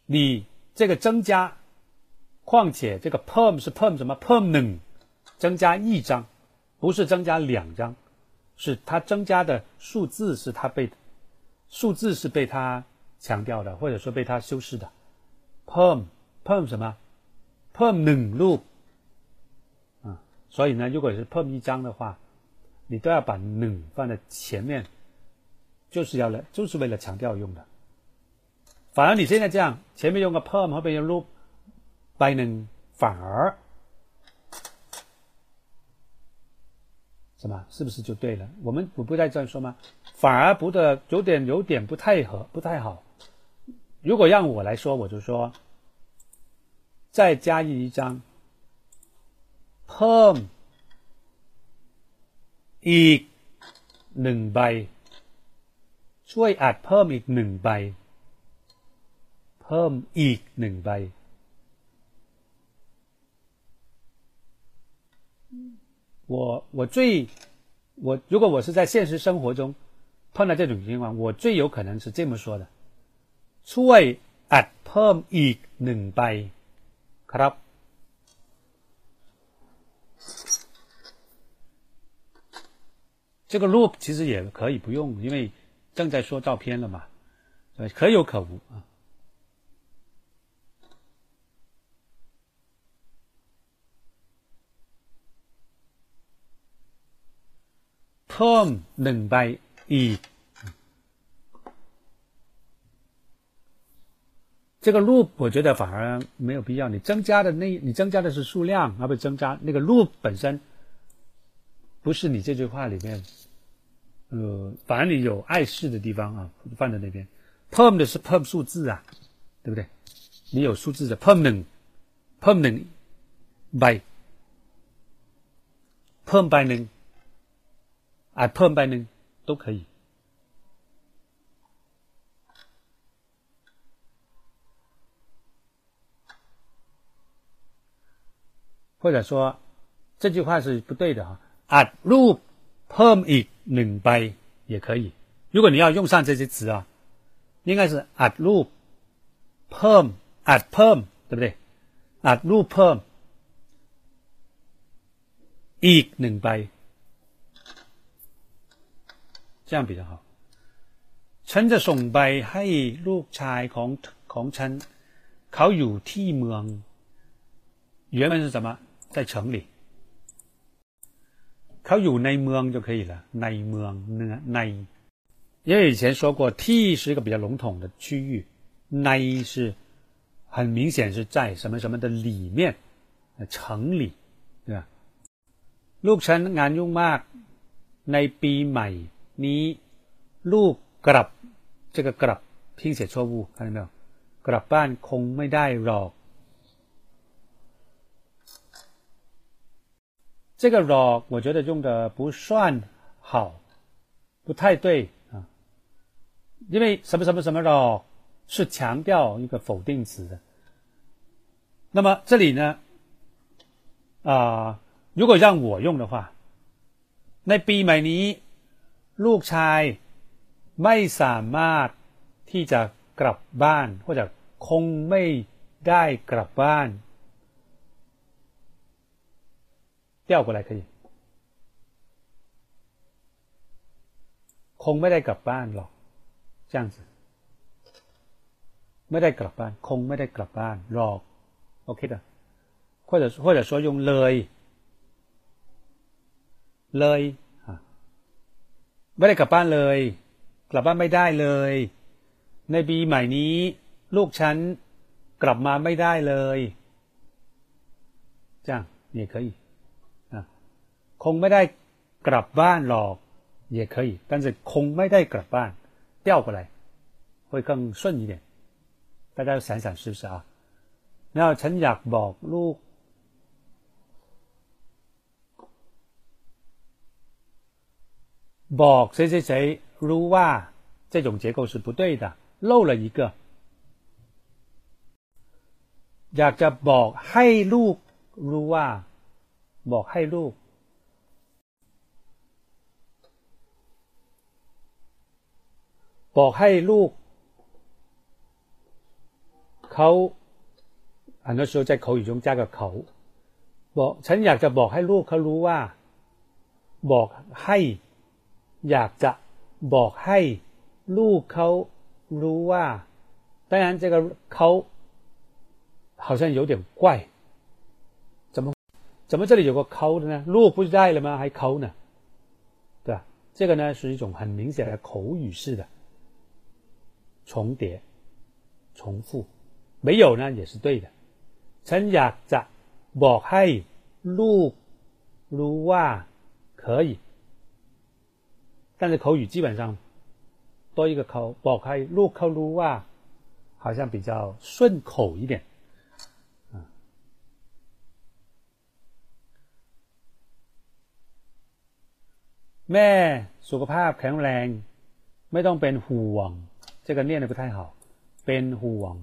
[SPEAKER 1] 你这个增加，况且这个 perm 是 perm 什么 permanent，增加一张。不是增加两张，是它增加的数字是它被数字是被它强调的，或者说被它修饰的。perm perm 什么？perm 冷录啊，所以呢，如果是 perm 一张的话，你都要把 n 放在前面，就是要来就是为了强调用的。反而你现在这样，前面用个 perm 后边用 loop，by 冷反而。什么？是不是就对了？我们不不再这样说吗？反而不的有点有点不太合，不太好。如果让我来说，我就说再加一张 perm อีกหนึ่งใบช่วยอัดเพิ่มอีกหนึ่งใบเ พิ่มอีกหนึ่งใบ我我最我如果我是在现实生活中碰到这种情况，我最有可能是这么说的：ช่วยอัดเพิ่มอีกหนึ่งใบครับ。这个 loop 其实也可以不用，因为正在说照片了嘛，可有可无啊。 พิ่มหนึ่งใบอีก这个 loop 我觉得反而没有必要。你增加的那，你增加的是数量，而不是增加那个 loop 本身，不是你这句话里面，呃，反而你有碍事的地方啊，放在那边。perm 的是 perm 数字啊，对不对？你有数字的 permanent，permanent by，perm by 能。 啊，perm by 呢都可以，或者说这句话是不对的哈。at loop perm 一明白也可以。如果你要用上这些词啊，应该是 at loop perm at perm 对不对？at loop perm 一明白。这样比较好。ฉันจะส่งใบให้ลูกชายของของฉันเขาอยู่ที่เมือง原文是什么？在城里。เขาอยู่ในเมือง就可以了。ในเมืองเนื้อใน因为以前说过，t 是一个比较笼统的区域，ใน是很明显是在什么什么的里面，城里，对吧？ลูกฉันงานยุ่งมากในปีใหม่ 你路กลับ这个กลับ拼写错误，看到没有？กลับบ้านคงไม่ได้หรอก这个หรอก我觉得用的不算好，不太对啊。因为什么什么什么หรอก是强调一个否定词的。那么这里呢，啊，如果让我用的话，ในปีใหม่นี้ ลูกชายไม่สามารถที่จะกลับบ้าน或者คงไม่ได้กลับบ้าน调过来可以คงไม่ได้กลับบ้านหรอก这样子ไม่ได้กลับบ้านคงไม่ได้กลับบ้านหรอกโอเค的或者或者说用เลยเลย ไม่ได้กลับบ้านเลย กลับบ้านไม่ได้เลย ในปีใหม่นี้ ลูกฉันกลับมาไม่ได้เลยจ้าง也可以啊คงไม่ได้กลับบ้านหรอก也可以但是คงไม่ได้กลับบ้าน调过来会更顺一点大家想想是不是啊แล้วฉันอยากบอกลูก บอก谁谁谁รู้ว่า这种结构是不对的，漏了一个。อยากจะบอกให้ลูกรู้ว่า บอกให้ลูก บอกให้ลูกเขา很多时候在口语中加个口บอกฉันอยากจะบอกให้ลูกเขารู้ว่า บอกให้ อยากจะบอกให้ลูกเขารู้ว่า当然这个เขา好像有点怪，怎么怎么这里有个抠的呢？路不是带了吗？还抠呢？对吧？这个呢是一种很明显的口语式的重叠、重复，没有呢也是对的。ฉันอยากจะบอกให้ลูกรู้ว่า可以， 但是口语基本上多一个口，บอกให้ลูกเขารู้ว่า，好像比较顺口一点。แม่สุขภาพแข็งแรง ไม่ต้องเป็นห่วง这个念的不太好เป็นห่วง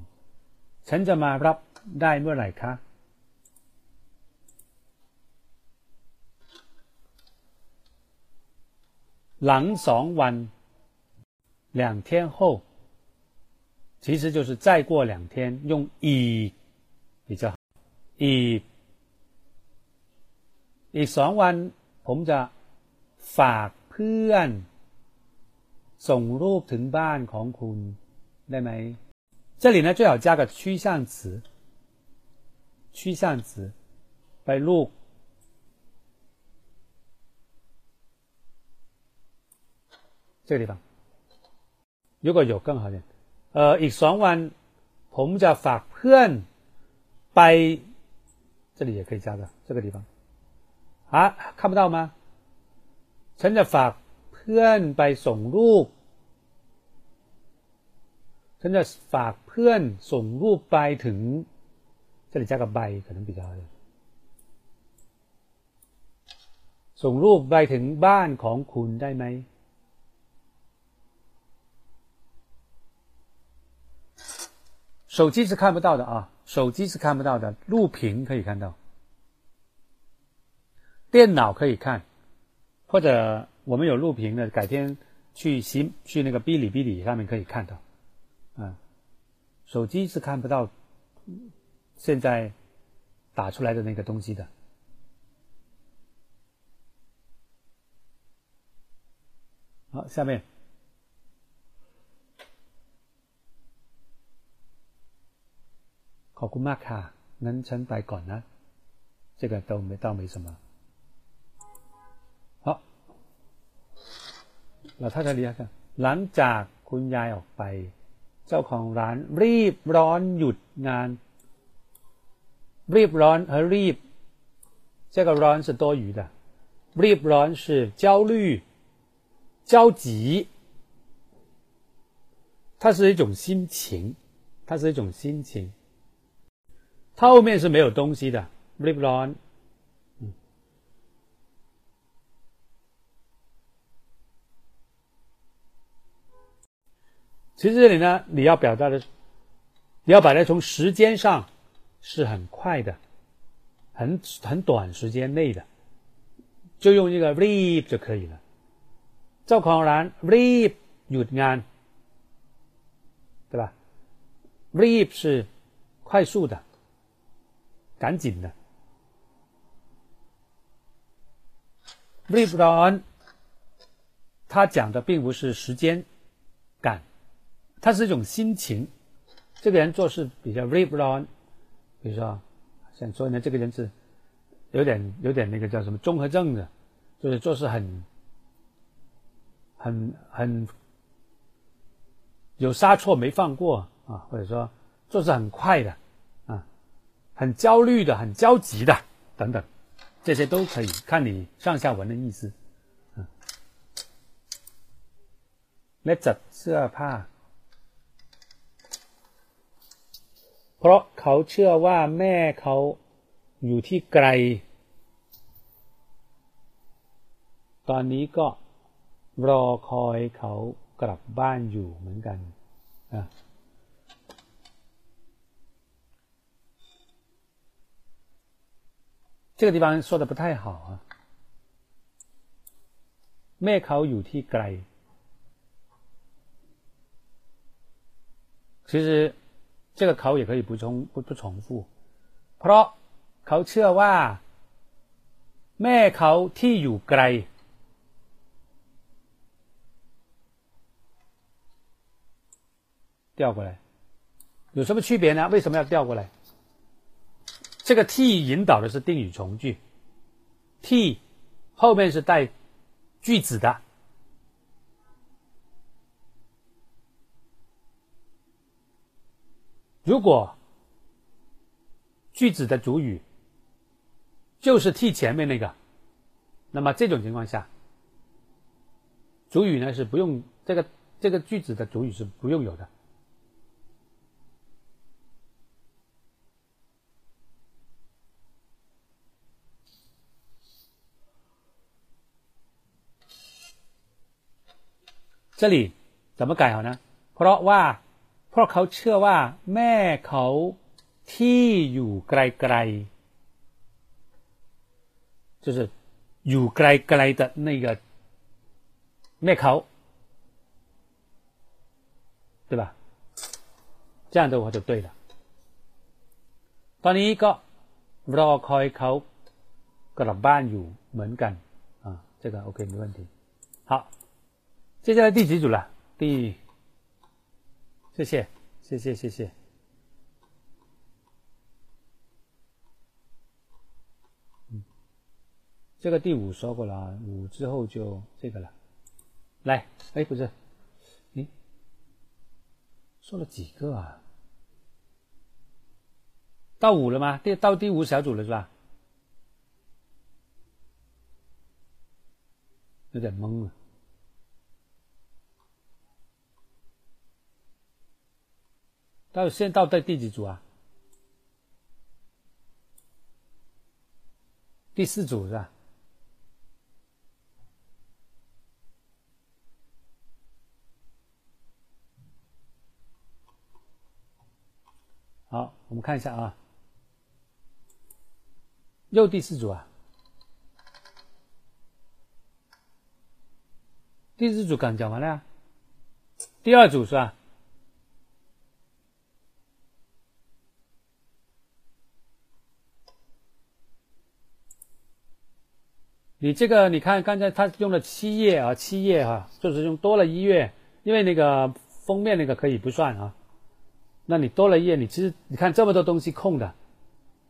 [SPEAKER 1] ฉันจะมารับได้เมื่อไหร่คะ หลังสองวัน两天后其实就是再过两天用อี比较好อีอีกสองวันผมจะฝากเพื่อน ส่งรูปถึงบ้านของคุณได้ไหม这里呢最好加个趋向词趋向词ไปลูก 这个地方如果有更好点เอ่ออีกสองวัน ผมจะฝากเพื่อนไป这里也可以加的这个地方啊看不到吗ฉันจะฝากเพื่อนไปส่งรูป ฉันจะฝากเพื่อนส่งรูปไปถึง这里加个ไป可能比较好ส่งรูปไปถึงบ้านของคุณได้ไหม 手机是看不到的啊，手机是看不到的，录屏可以看到，电脑可以看。或者我们有录屏的，改天去新去那个哔哩哔哩上面可以看到，啊，手机是看不到现在打出来的那个东西的。好，下面， ขอบคุณมากค่ะงั้นฉันไปก่อนนะ这个都没倒没什么。เราถ้าจะเรียกหลังจากคุณยายออกไป เจ้าของร้านรีบร้อนหยุดงาน รีบร้อน和รีบ这个ร้อน是多余的รีบร้อน是焦虑焦急它是一种心情它是一种心情 它后面是没有东西的รีบร้อน其实这里呢，你要表达的，你要把它从时间上是很快的，很很短时间内的，就用一个 reap 就可以了。เจ้าของร้าน reap หยุดงาน，对吧？reap 是快速的， 赶紧的，libra。他讲的并不是时间感，他是一种心情。这个人做事比较 libra，比如说，像，所以呢，这个人是有点、有点那个叫什么综合症的，就是做事很、很、很有杀错没放过啊，或者说做事很快的。很焦虑的、很焦急的等等，这些都可以看你上下文的意思。嗯，Let's สื้อผ้าเพราะเขาเชื่อว่าแม่เขาอยู่ที่ไกล ตอนนี้ก็ รอคอยเขากลับบ้านอยู่เหมือนกันอ่ะ 这个地方说的不太好啊。แม่เขาอยู่ที่ไกล其实这个เขา也可以不重不不重复เพราะเขาเชื่อว่า แม่เขาที่อยู่ไกล调过来有什么区别呢？为什么要调过来？ 这个 t 引导的是定语从句，t 后面是带句子的。如果句子的主语就是 t 前面那个，那么这种情况下，主语呢是不用这个这个句子的主语是不用有的。这里怎么改好呢？เพราะว่าเพราะเขาเชื่อว่า แม่เขาที่อยู่ไกลๆ就是อยู่ไกลๆ的那个แม่เขา对吧？这样的话就对了。ตอนนี้ก็รอคอยเขากลับบ้านอยู่เหมือนกัน啊，这个 OK 没问题。好。 接下来第几组了？第，谢谢，谢谢，谢谢。嗯，这个第五说过了啊，五之后就这个了。来，哎，不是，你说了几个啊？到五了吗？第到第五小组了是吧？有点懵了。到现在到第第几组啊？第四组是吧？好，我们看一下啊，又第四组啊，第四组刚讲完了呀，第二组是吧？你这个，你看刚才他用了七页啊，七页哈，就是用多了一页，因为那个封面那个可以不算啊。那你多了一页，你其实你看这么多东西空的，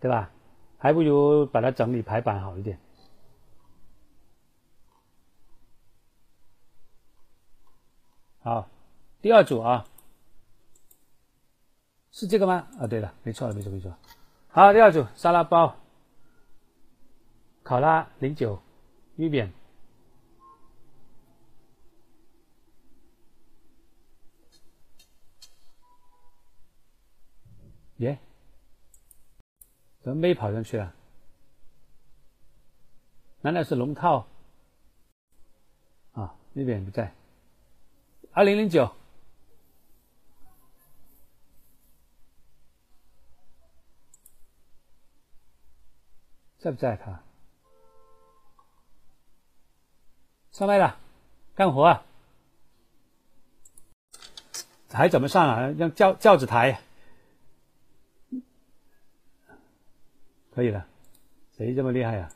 [SPEAKER 1] 对吧？还不如把它整理排版好一点。好，第二组啊，是这个吗？啊，对了，没错，没错，没错。好，第二组沙拉包，考拉零九。一边，耶，怎么没跑上去了？难道是龙套？啊，那边不在。二零零九，在不在他？上麦了，干活啊！还怎么上啊？让轿轿子抬，可以了。谁这么厉害呀？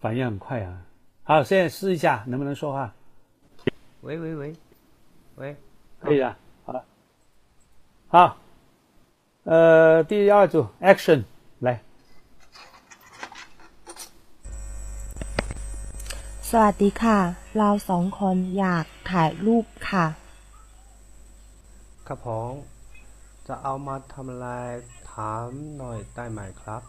[SPEAKER 1] 反应很快啊！好，现在试一下能不能说话。
[SPEAKER 7] 喂喂喂，喂，
[SPEAKER 1] 可以了。好了，好，呃，第二组 action
[SPEAKER 8] สวัสดีค่ะ เราสองคนอยากถ่ายรูปค่ะ
[SPEAKER 7] ครับผม จะเอามาทำอะไรถามหน่อยได้ไหมครับ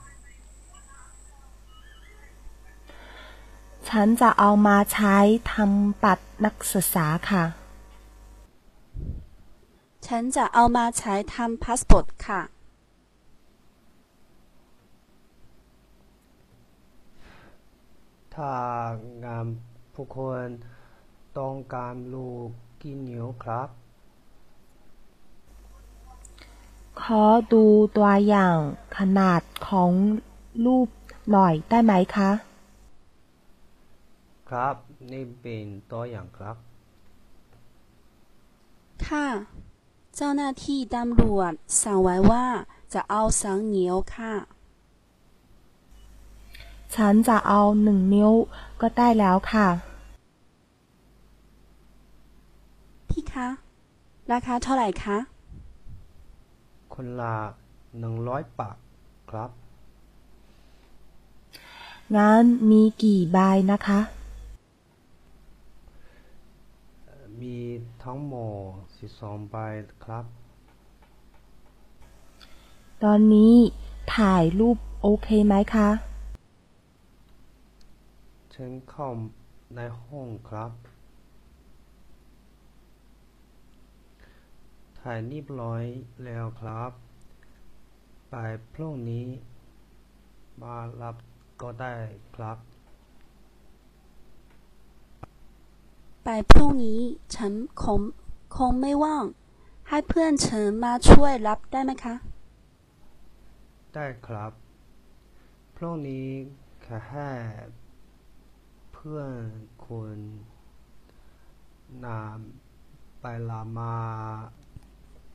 [SPEAKER 8] ฉันจะเอามาใช้ทำบัตรนักศึกษาค่ะ
[SPEAKER 9] ฉันจะเอามาใช้ทำพาสปอร์ตค่ะ
[SPEAKER 7] ถ้างานผู้คนต้องการลูกกี่นิ้วครับ
[SPEAKER 8] ขอดูตัวอย่างขนาดของรูปหน่อยได้ไหมคะ
[SPEAKER 7] ครับนี่เป็นตัวอย่างครับ
[SPEAKER 9] ค่ะ เจ้าหน้าที่ตำรวจสั่งไว้ว่าจะเอาสองนิ้วค่ะ
[SPEAKER 8] ฉันจะเอาหนึ่งนิ้วก็ได้แล้วค่ะ
[SPEAKER 9] พี่คะ ราคาเท่าไหร่คะ
[SPEAKER 7] คนละหนึ่งร้อยบาทครับ
[SPEAKER 8] งั้นมีกี่ใบนะคะ
[SPEAKER 7] มีทั้งหมดสิบสองใบครับ
[SPEAKER 8] ตอนนี้ถ่ายรูปโอเคไหมคะ
[SPEAKER 7] เชิญเข้าในห้องครับ ถ่ายเรียบร้อยแล้วครับไปพรุ่งนี้ มารับก็ได้ครับ
[SPEAKER 9] ไปพรุ่งนี้ฉันคงคงไม่ว่าง ให้เพื่อนฉันมาช่วยรับได้ไหมคะ
[SPEAKER 7] ได้ครับ พรุ่งนี้แค่ให้เพื่อนคุณนำไปลามา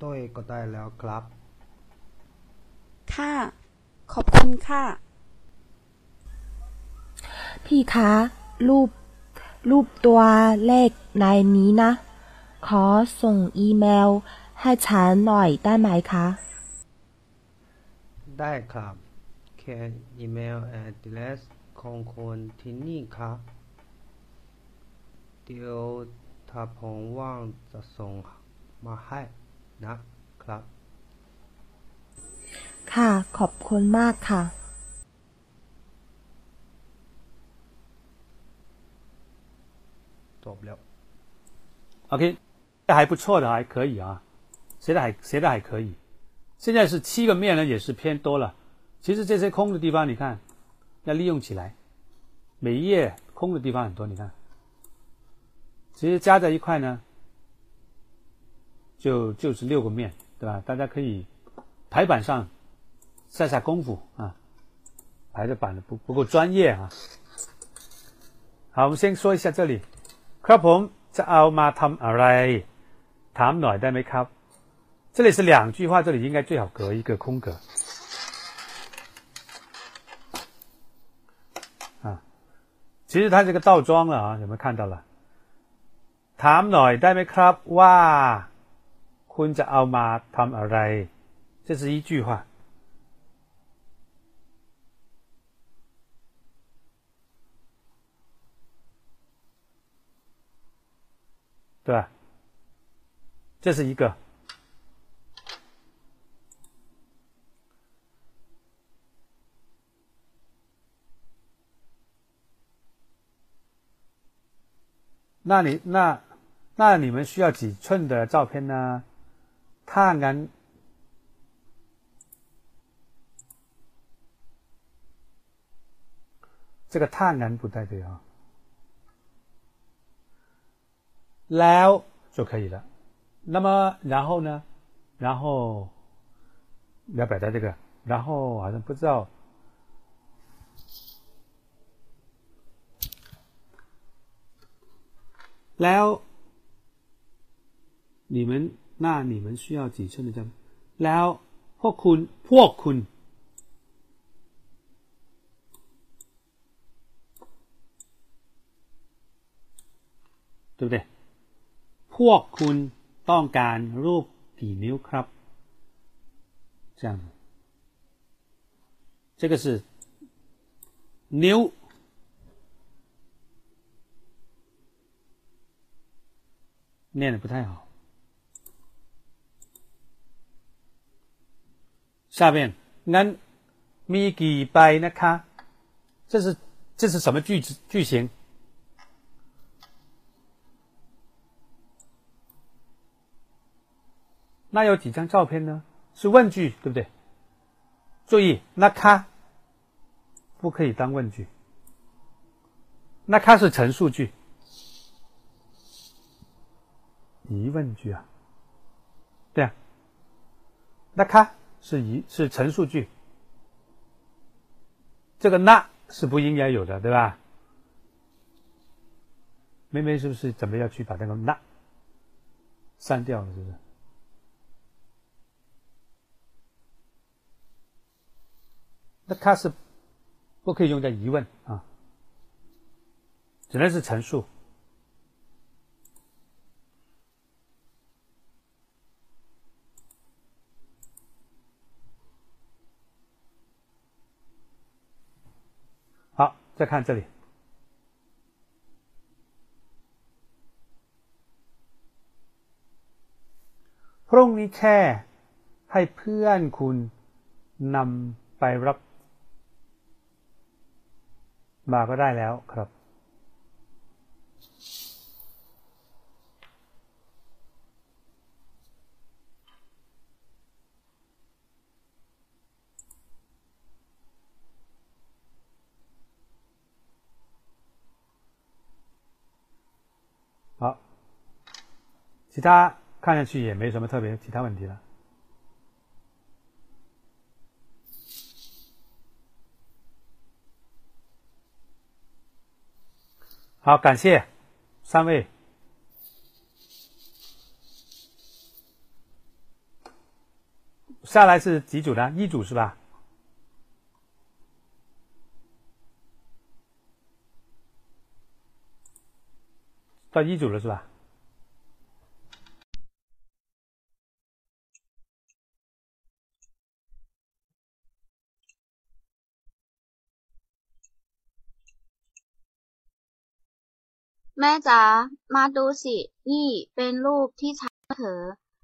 [SPEAKER 7] ด้วยก็ได้แล้วครับ
[SPEAKER 9] ค่ะ ขอบคุณค่ะ
[SPEAKER 8] พี่คะ รูป รูปตัวเลขในนี้นะ ขอส่งอีเมลให้ฉันหน่อยได้ไหมคะ
[SPEAKER 7] ได้ครับ แค่อีเมล address ของคนที่นี่ครับเดี๋ยวถ้าผมว่างจะส่งมาให้นะครับ
[SPEAKER 8] ค่ะ ขอบคุณมากค่ะ
[SPEAKER 7] จบแล้ว
[SPEAKER 1] OK，这还不错的，还可以啊，写的还写的还可以。现在是七个面呢，也是偏多了。其实这些空的地方，你看要利用起来，每一页空的地方很多，你看， 其实加在一块呢，就就是六个面，对吧？大家可以排版上下下功夫啊，排的版的不不够专业啊。好，我们先说一下这里，ครับผมจะเอามาทำอะไร ถามหน่อยได้ไหมครับ？这里是两句话，这里应该最好隔一个空格啊。其实它这个倒装了啊，有没有看到了？ ถามหน่อยได้ไหมครับว่าคุณจะเอามาทำอะไร？这是一句话。对吧？这是一个。那你那 那你们需要几寸的照片呢？ถ้างั้น这个ถ้างั้น不太对啊。แล้ว就可以了。那么然后呢？然后要表达这个，然后好像不知道。แล้ว 你们那你们需要几寸的照片？แล้วพวกคุณพวกคุณ对不对？พวกคุณต้องการรูปกี่นิ้วครับ？这样子，这个是นิ้ว念的不太好。 下面俺咪给拜那卡，这是这是什么句子句型？那有几张照片呢？是问句，对不对？注意，那卡不可以当问句，那卡是陈述句、疑问句啊。对啊，那卡是疑是陈述句，这个那是不应该有的，对吧？妹妹是不是准备要去把那个那删掉了？是不是？那它是不可以用在疑问啊，只能是陈述。再看这里。พรุ่งนี้แค่ให้เพื่อนคุณนำไปรับมาก็ได้แล้วครับ。 其他看上去也没什么特别其他问题了。好，感谢三位。下来是几组呢？一组是吧？到一组了是吧？
[SPEAKER 10] แม่จ๋า มาดูสิ นี่เป็นรูปที่ใช้มือถือ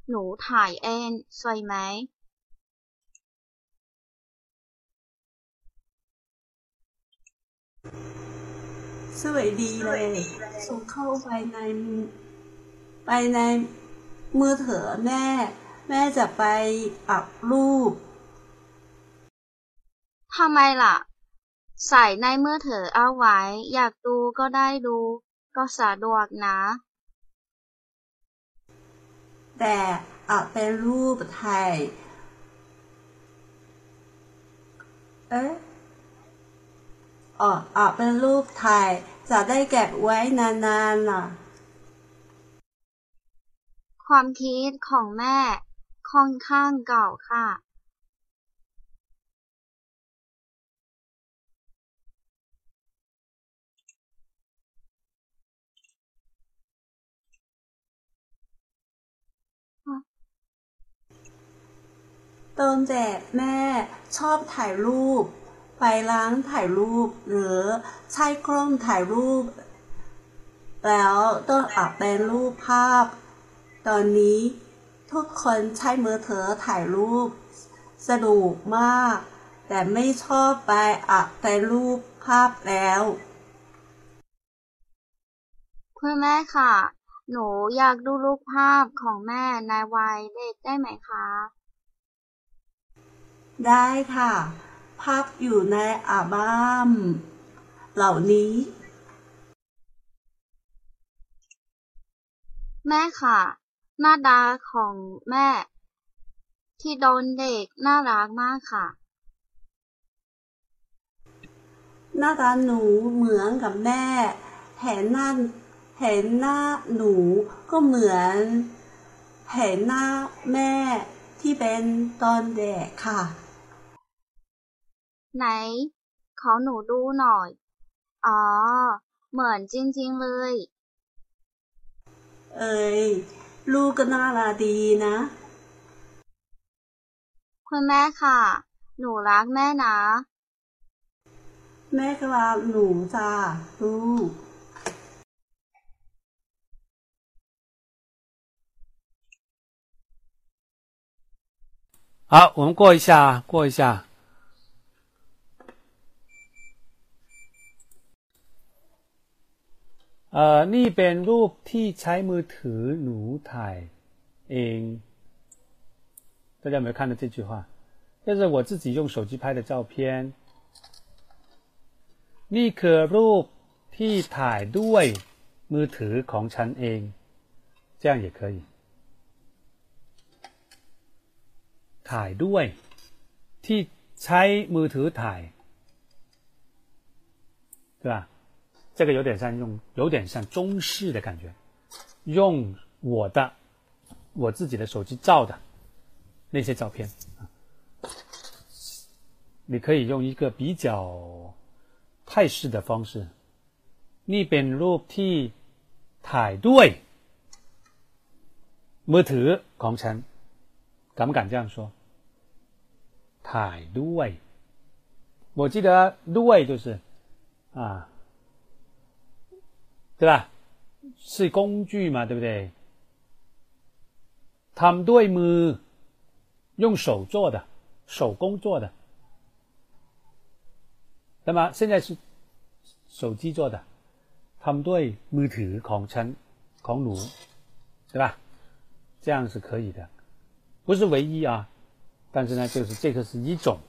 [SPEAKER 10] หนูถ่ายเองสวยไหม
[SPEAKER 11] สวยดีเลยส่งเข้าไปใน ไปในมือถือแม่ แม่จะไปอัพรูป
[SPEAKER 10] ทำไมล่ะ ใส่ในมือถือเอาไว้ อยากดูก็ได้ดู ก็สะดวกนะ
[SPEAKER 11] แต่อาจเป็นรูปถ่ายเอ๊ะอ๋ออาจเป็นรูปถ่ายจะได้เก็บไว้นานๆน่ะ
[SPEAKER 10] ความคิดของแม่ค่อนข้างเก่าค่ะ
[SPEAKER 11] ตอนเด็กแม่ชอบถ่ายรูป ไปร้านถ่ายรูป หรือใช้กล้องถ่ายรูป แล้วต้องอัพเป็นรูปภาพ ตอนนี้ทุกคนใช้มือถือถ่ายรูป สะดวกมาก แต่ไม่ชอบไปอัพเป็นรูปภาพแล้ว
[SPEAKER 10] คุณแม่ค่ะ หนูอยากดูรูปภาพของแม่ในวัยเด็กได้ไหมคะ
[SPEAKER 11] ได้ค่ะ ภาพอยู่ในอัลบั้มเหล่านี้
[SPEAKER 10] แม่ค่ะ หน้าตาของแม่ ที่โดนเด็กน่ารักมากค่ะ
[SPEAKER 11] หน้าตาหนูเหมือนกับแม่เห็นหน้าเห็นหน้าหนูก็เหมือนเห็นหน้าแม่ที่เป็นตอนเด็กค่ะ
[SPEAKER 10] ไหน ขอหนูดูหน่อย อ๋อ เหมือนจริงๆเลย
[SPEAKER 11] เอ้ย ลูกก็น่ารักดีนะ
[SPEAKER 10] คุณแม่ค่ะ หนูรักแม่นะ
[SPEAKER 11] แม่ก็รักหนูจ้าลูก
[SPEAKER 1] 好，我们过一下，过一下。 เอ่อนี่เป็นรูปที่ใช้มือถือหนูถ่ายเอง大家有没有看到这句话？这是我自己用手机拍的照片。นี่คือรูปที่ถ่ายด้วยมือถือของฉันเอง 这样也可以。ถ่ายด้วย ที่ใช้มือถือถ่าย对吧？ 这个有点像用，有点像中式的感觉，用我的我自己的手机照的那些照片啊，你可以用一个比较泰式的方式。นี่เป็นรูปที่ถ่ายด้วยมือถือของฉัน敢不敢这样说？ถ่ายด้วย，我记得ด้วย就是啊， 对吧？是工具嘛，对不对？ทำด้วยมือ，用手做的，手工做的。那么现在是手机做的，ทำด้วยมือถือของฉันของหนู，对吧？这样是可以的，不是唯一啊，但是呢，就是这个是一种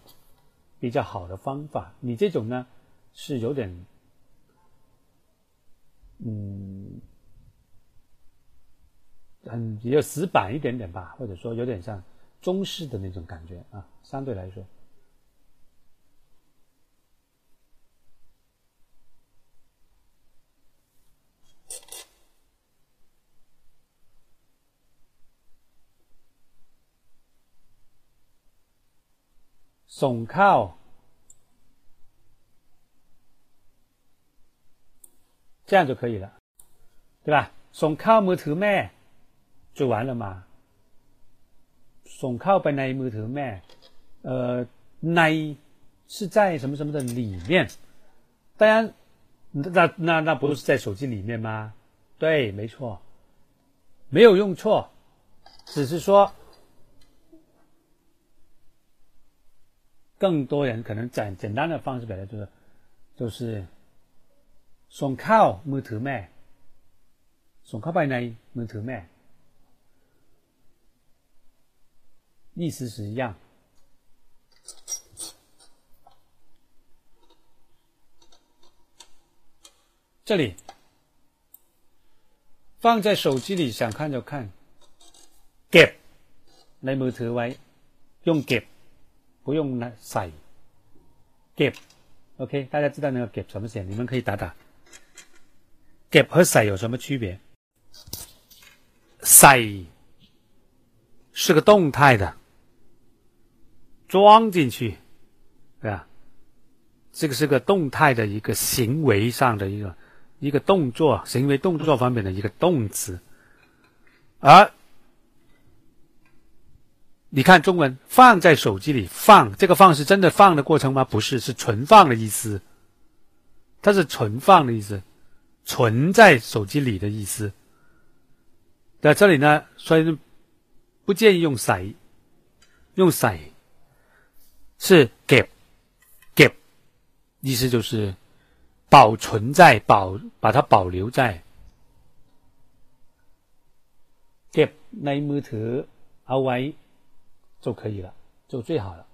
[SPEAKER 1] 比较好的方法。你这种呢？是有点， 嗯，很比较死板一点点吧，或者说有点像中式的那种感觉啊，相对来说。送靠。这样就可以了，对吧？送靠มือถือแม่就完了嘛。送靠ไปในมือถือแม่，呃，ใน是在什么什么的里面。当然，那那那不是在手机里面吗？对，没错，没有用错，只是说更多人可能简简单的方式表达就是，就是。 ส่งเข้ามือถือแม่ส่งเข้าไปในมือถือแม่意思是一样。这里放在手机里，想看就看。เก็บในมือถือไว้用เก็บ不用那ใส่เก็บ OK，大家知道那个เก็บ什么写？你们可以打打。 Ket 和塞有什么区别？塞是个动态的，装进去，对吧？这个是个动态的一个行为上的一个一个动作，行为动作方面的一个动词。而你看中文放在手机里放，这个放是真的放的过程吗？不是，是存放的意思。它是存放的意思。存在手机里的意思，在这里呢，所以不建议用塞，用塞是 keep keep，意思就是保存在保把它保留在 keep ในมือถือเอาไว้就可以了，就最好了。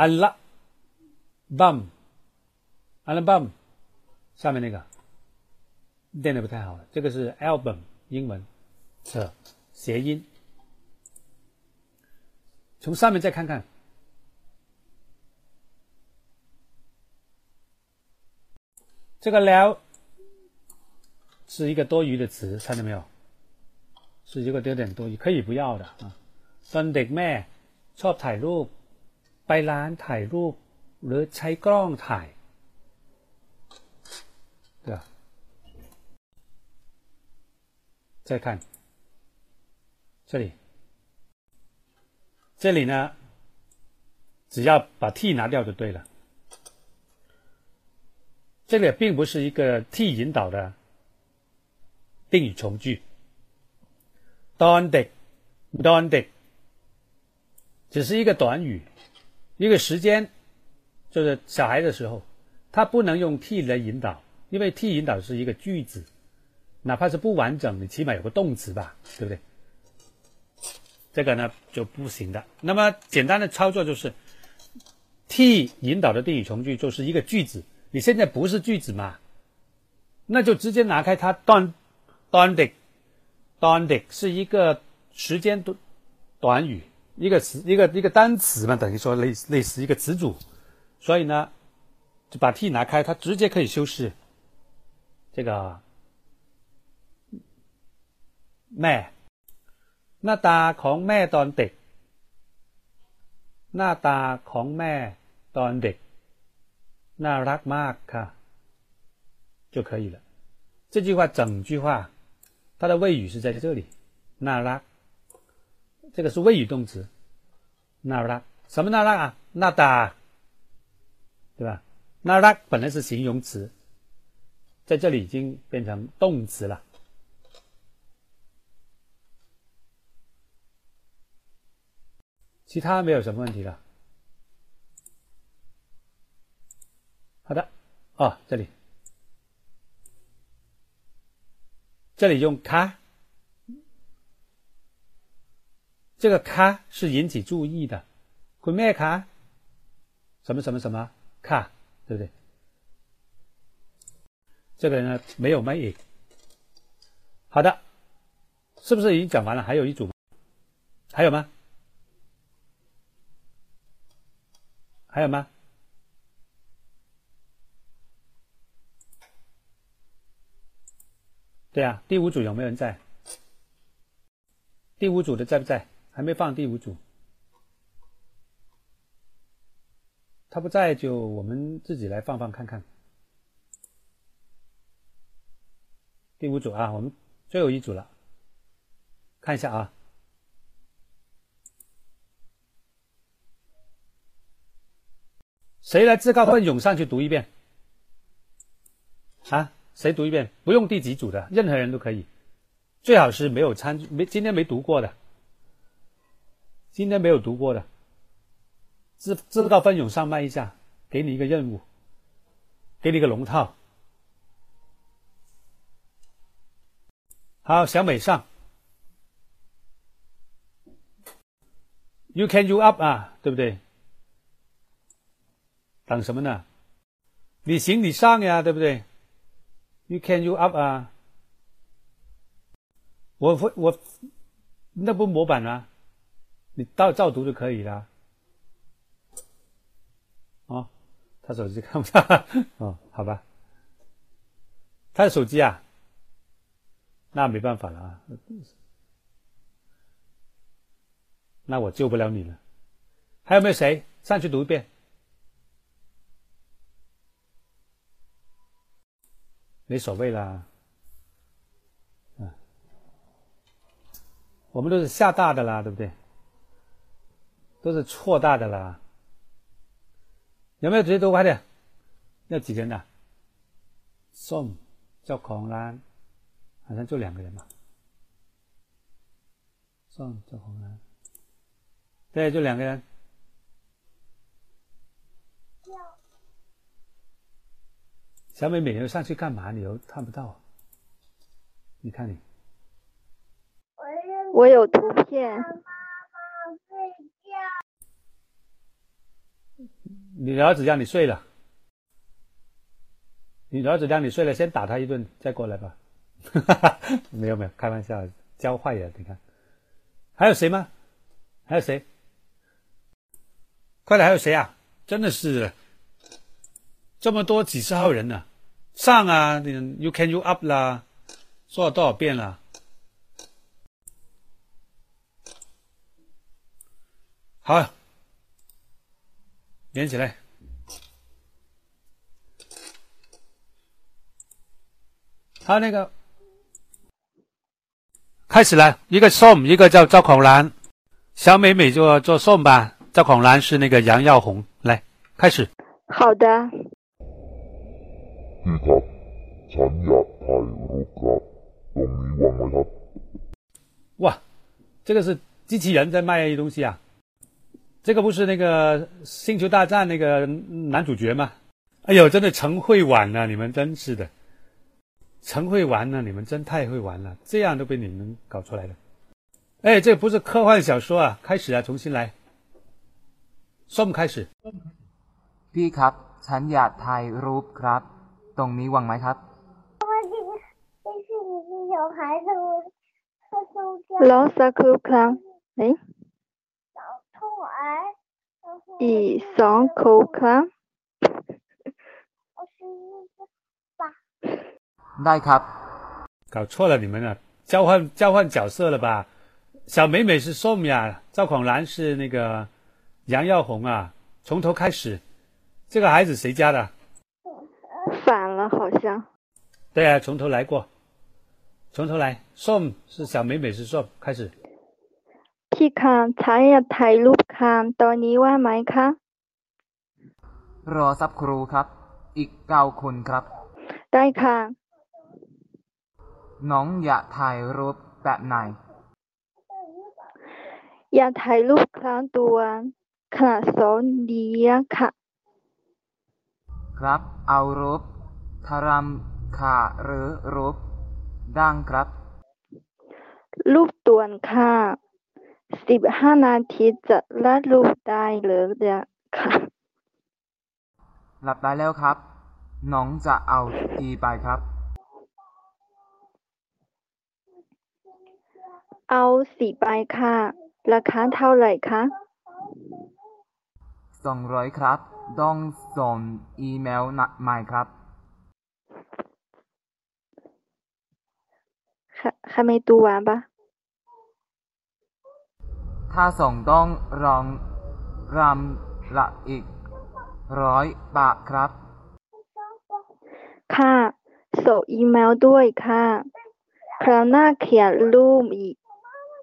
[SPEAKER 1] อัลบัมอัลบัม下面那个念的不太好了，这个是 album 英文的谐音。从上面再看看，这个แล้ว是一个多余的词，看到没有？是一个有点多余，可以不要的啊。ตอนเด็กแม่ชอบถ่ายรูป ไปร้านถ่ายรูปหรือใช้กล้องถ่าย对吧？再看这里，这里呢，只要把 t 拿掉就对了。这个并不是一个 t 引导的定语从句。ตอนเด็กตอนเด็ก只是一个短语。 一个时间，就是小孩的时候，他不能用 t 来引导，因为 t 引导是一个句子，哪怕是不完整，你起码有个动词吧，对不对？这个呢就不行的。那么简单的操作就是 t 引导的定语从句就是一个句子，你现在不是句子嘛，那就直接拿开它短短的短的是一个时间短短语，一个词一个一个单词嘛，等于说类类似一个词组，所以呢就把 t 拿开，它直接可以修饰这个。แม่ หน้าตาของแม่ตอนเด็ก หน้าตาของแม่ตอนเด็ก น่ารักมากค่ะ就可以了。这句话整句话，它的谓语是在这里，น่ารัก， 这个是谓语动词，那拉，什么那拉啊，那达。对吧，那拉本来是形容词，在这里已经变成动词了。其他没有什么问题了。好的，哦，这里。这里用卡。这个卡是引起注意的，昆咩卡，什么什么什么卡，对不对？这个人呢没有卖意。好的，是不是已经讲完了？还有一组吗？还有吗？还有吗？对啊，第五组有没有人在？第五组的在不在？还没放第五组，他不在就我们自己来放放看看。第五组啊，我们最后一组了，看一下啊。谁来自告奋勇上去读一遍？啊，谁读一遍？不用第几组的，任何人都可以，最好是没有参没今天没读过的，今天没有读过的，自自告奋勇上麦一下，给你一个任务，给你个龙套。好，小美上，You can you up 啊，对不对？等什么呢？你行你上呀，对不对？You can you up 啊？我会我那不模板啊？你照照读就可以了。哦，他手机看不到 哦，好吧。他的手机啊，那没办法了啊。那我救不了你了。还有没有谁上去读一遍？没所谓啦，嗯，我们都是下大的啦，对不对？都是错大的啦。有没有直接读快点？要几个人的？送叫孔兰，好像就两个人吧。送叫孔兰，对，就两个人。小美美又上去干嘛？你又看不到？你看你，
[SPEAKER 12] 我有图片。
[SPEAKER 1] 你儿子让你睡了，你儿子让你睡了，先打他一顿，再过来吧。没有没有，开玩笑，教坏人。你看，还有谁吗？还有谁？快点，还有谁啊？真的是这么多几十号人呢。上啊，你 you can you up 啦，说了多少遍了？好，连起来。好，那个开始了，一个 som，一个叫赵孔兰，小美美就做 som 吧，赵孔兰是那个杨耀红，来开始。
[SPEAKER 12] 好的。
[SPEAKER 1] 哇，这个是机器人在卖东西啊！这个不是那个《星球大战》那个男主角吗？哎呦，真的成会玩了，你们真是的，成会玩了，你们真太会玩了，这样都被你们搞出来了。 哎，这不是科幻小说啊！开始啊，重新来。ส้ม开始。
[SPEAKER 13] พี่ครับ ฉันอยากถ่ายรูปครับ ตรงนี้ว่างไหมครับ
[SPEAKER 12] รอสักครู่ครับเอ๊ ะอีสองคู่ครับ
[SPEAKER 13] ได้ครับ
[SPEAKER 1] 搞错了，你们啊，交换交换角色了吧？小美美是宋呀，赵孔兰是那个杨耀红啊，从头开始。这个孩子谁家的？
[SPEAKER 12] 反了，好像。
[SPEAKER 1] 对啊，从头来过，从头来。宋是小美美是宋，开始。
[SPEAKER 12] พี่คะฉันอยากถ่ายรูปค่ะตอนนี้ว่างไหมคะ
[SPEAKER 13] รอสักครู่ครับ อีกเก้าคนครับ
[SPEAKER 12] ได้ค่ะ
[SPEAKER 13] น้องอยากถ่ายรูปแบบไหน
[SPEAKER 12] อยากถ่ายรูปครั้งตัวขนาดสองดีค่ะ
[SPEAKER 13] ครับ เอารูปทารามขาหรือรูปดังครับ
[SPEAKER 12] รูปตัวนค่ะ สิบห้านาทีจะรัดรูปได้หรือเดียค่ะ
[SPEAKER 13] หลับได้แล้วครับ น้องจะเอากี่ใบครับ
[SPEAKER 12] เอาสี่ใบค่ะ ราคาเท่าไหร่คะ
[SPEAKER 13] สองร้อยครับ ต้องส่งอีเมลนัดใหม่ครับ
[SPEAKER 12] ค่ะค่ะไม่ตัวปะ
[SPEAKER 13] ถ้าส่งต้องรองรำละอีกร้อยบาทครับ
[SPEAKER 12] ค่ะ ส่งอีเมลด้วยค่ะ คราวหน้าเขียนรูปอีก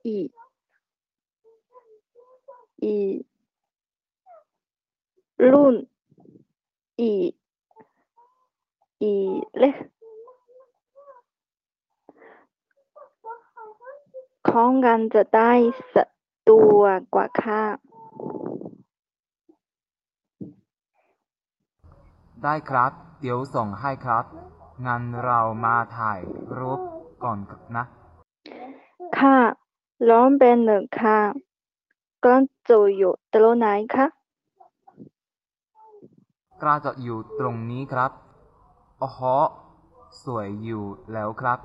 [SPEAKER 12] อีก อีก รุ่น อีก อีเล็กของกันจะได้ส ตัวกว่าค่ะ
[SPEAKER 13] ได้ครับ เดี๋ยวส่งให้ครับ งั้นเรามาถ่ายรูปก่อนนะ
[SPEAKER 12] ค่ะร้องเป็นหนึ่งค่ะกล้องจะอยู่ตรงไหนคะ
[SPEAKER 13] กล้าจะอยู่ตรงนี้ครับอ๋อสวยอยู่แล้วครับ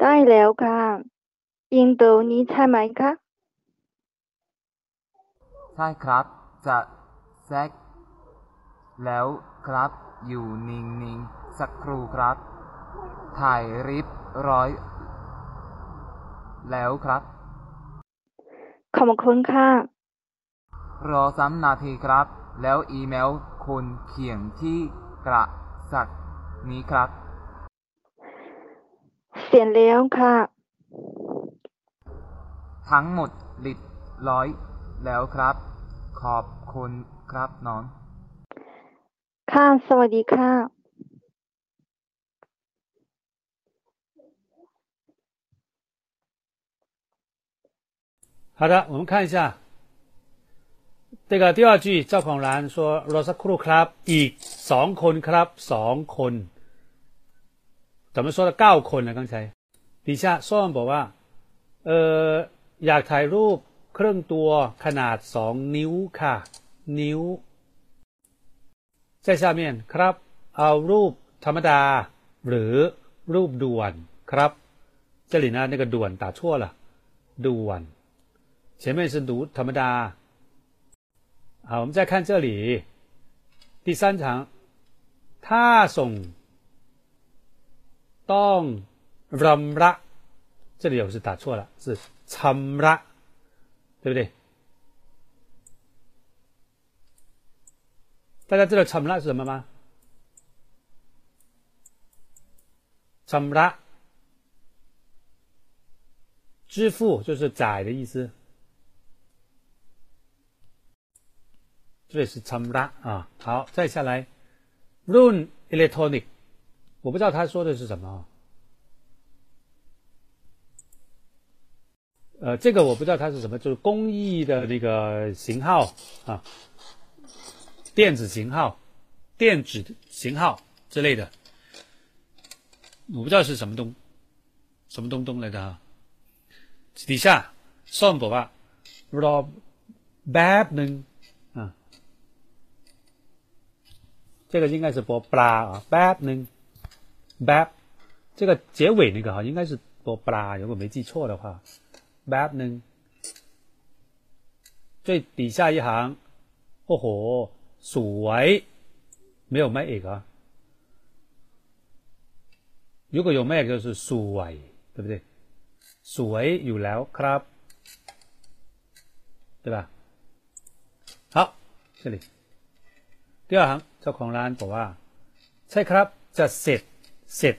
[SPEAKER 12] ได้แล้วค่ะ ยิงตรงนี้ใช่ไหมคะ
[SPEAKER 13] ใช่ครับ จะแซกแล้วครับ อยู่นิ่งๆ สักครู่ครับ ถ่ายริบร้อย แล้วครับ
[SPEAKER 12] ขอบคุณค่ะ
[SPEAKER 13] รอสามนาทีครับ แล้วอีเมลคุณเขียนที่กระสักนี้ครับ
[SPEAKER 12] เสียแล้วค่ะ
[SPEAKER 13] ทั้งหมดหลิดร้อยแล้วครับ ขอบคุณครับน้อง
[SPEAKER 12] ค่ะ สวัสดีค่ะ
[SPEAKER 1] 好的，我们看一下这个第二句。赵孔然说：“罗萨库鲁ครับอีกสองคนครับสองคน怎么说的？เก้าคน了。刚才底下说完บอกว่าเออ อยากถ่ายรูปเครื่องตัวขนาดสองนิ้วค่ะ นิ้ว在下面ครับเอารูปธรรมดา หรือรูปด่วนครับ这里呢那个ด่วน打错了ด่วน前面是读ธรรมดา好，我们再看这里，第三场，他ส่งต้องรำระ，这里有是打错了，是 什么啦？对不对？大家知道什么啦是什么吗？什么啦？支付就是载的意思。这里是什么啦啊？好，再下来，run electronic，我不知道他说的是什么啊。呃，这个我不知道它是什么，就是工艺的那个型号啊，电子型号、电子型号之类的，我不知道是什么东什么东东来的啊。底下上不吧，不知道 b a b 能。这个应该是播布拉啊，bab 呢，bab，这个结尾那个哈，应该是播布拉，如果没记错的话。 แป๊บหนึ่ง最底下一行โอ้โหสวย没有ไม่เอก啊如果有ไม่เอก就是สวย对不对สวยอยู่แล้วครับ对吧好这里第二行เจ้าของร้านบอกว่าใช่ครับจะเสร็จเสร็จ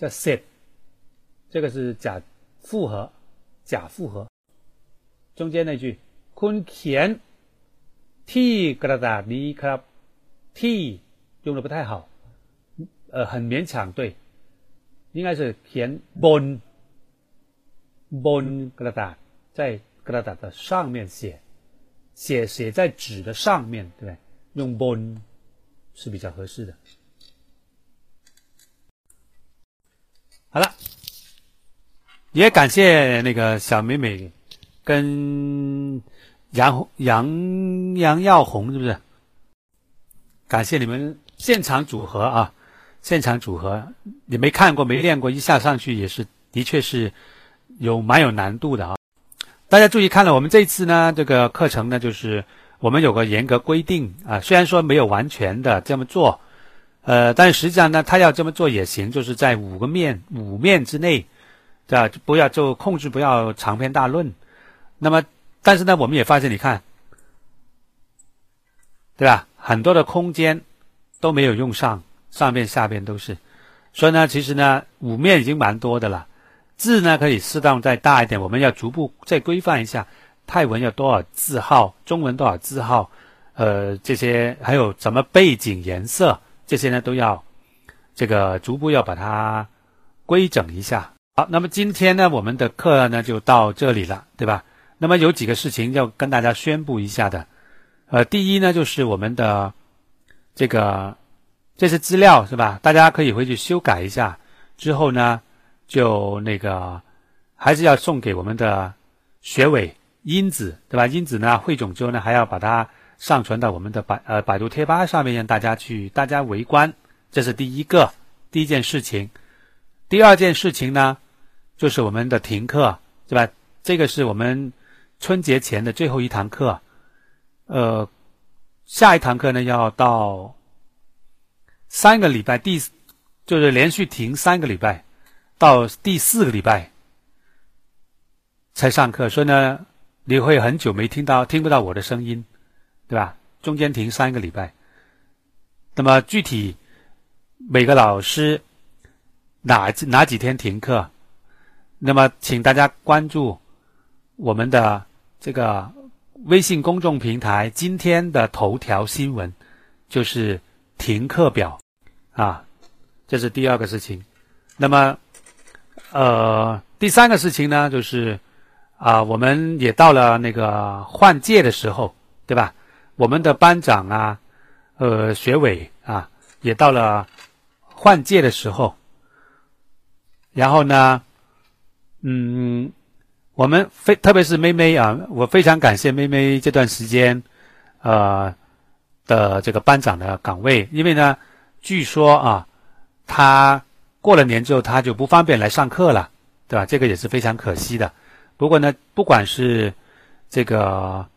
[SPEAKER 1] จะเสร็จ这个是假 复合假复合中间那句คุณเขียนที่กระดาษนี้ครับที่用的不太好呃很勉强对应该是填บนกระดาษ在กระดาษ的上面写写写在纸的上面对不对用บ是比较合适的 也感谢那个小美美跟杨杨杨耀红是不是感谢你们现场组合啊现场组合，你没看过、没练过，一下上去也是，的确是有蛮有难度的啊！大家注意看了，我们这次呢，这个课程呢，就是我们有个严格规定啊，虽然说没有完全的这么做，呃，但实际上呢，他要这么做也行，就是在五个面、五面之内，对吧？不要就控制，不要长篇大论。那么，但是呢，我们也发现，你看，对吧？很多的空间都没有用上。上面下边都是，所以呢，其实呢，五面已经蛮多的了。字呢可以适当再大一点，我们要逐步再规范一下。泰文要多少字号，中文多少字号，呃，这些还有什么背景颜色，这些呢都要这个逐步要把它规整一下。好，那么今天呢，我们的课呢就到这里了，对吧？那么有几个事情要跟大家宣布一下的，呃，第一呢就是我们的这个。这些资料是吧？大家可以回去修改一下，之后呢，就那个还是要送给我们的学委英子，对吧？英子呢汇总之后呢，还要把它上传到我们的百呃百度贴吧上面，让大家去大家围观。这是第一个第一件事情。第二件事情呢，就是我们的停课，对吧？这个是我们春节前的最后一堂课，呃，下一堂课呢要到。三个礼拜，第就是连续停三个礼拜，到第四个礼拜才上课，所以呢，你会很久没听到听不到我的声音，对吧？中间停三个礼拜，那么具体每个老师哪哪几天停课，那么请大家关注我们的这个微信公众平台，今天的头条新闻就是。停课表，啊，这是第二个事情。那么，呃，第三个事情呢，就是啊，我们也到了那个换届的时候，对吧？我们的班长啊，呃，学委啊，也到了换届的时候。然后呢，嗯，我们非特别是妹妹啊，我非常感谢妹妹这段时间，呃。的这个班长的岗位，因为呢，据说啊，他过了年之后他就不方便来上课了，对吧？这个也是非常可惜的。不过呢，不管是这个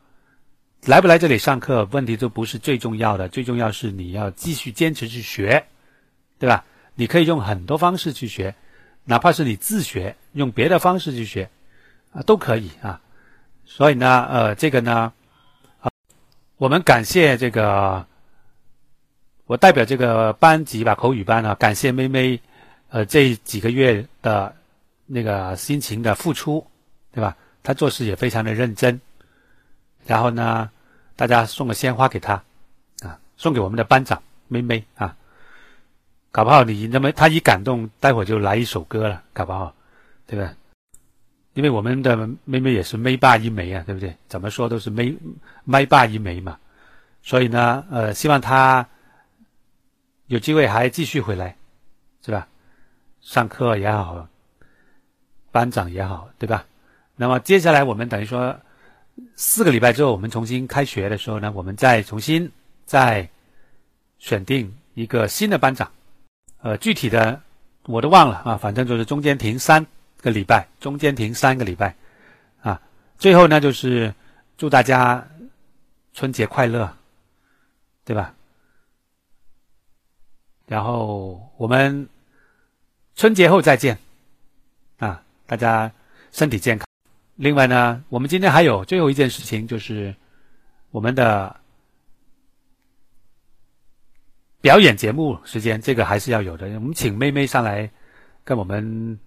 [SPEAKER 1] 来不来这里上课，问题都不是最重要的，最重要是你要继续坚持去学，对吧？你可以用很多方式去学，哪怕是你自学，用别的方式去学啊，都可以啊。所以呢，呃，这个呢。啊我们感谢这个，我代表这个班级吧，口语班啊，感谢妹妹，呃，这几个月的那个辛勤的付出，对吧？她做事也非常的认真。然后呢，大家送个鲜花给她，啊，送给我们的班长妹妹啊，搞不好你那么他一感动，待会就来一首歌了，搞不好，对吧？因为我们的妹妹也是妹爸一枚啊，对不对？怎么说都是妹妹爸一枚嘛，所以呢，呃，希望他有机会还继续回来，是吧？上课也好，班长也好，对吧？那么接下来我们等于说四个礼拜之后，我们重新开学的时候呢，我们再重新再选定一个新的班长。呃，具体的我都忘了啊，反正就是中间停三个礼拜，中间停三个礼拜啊。最后呢，就是祝大家春节快乐，对吧？然后我们春节后再见啊，大家身体健康。另外呢，我们今天还有最后一件事情，就是我们的表演节目时间，这个还是要有的。我们请妹妹上来跟我们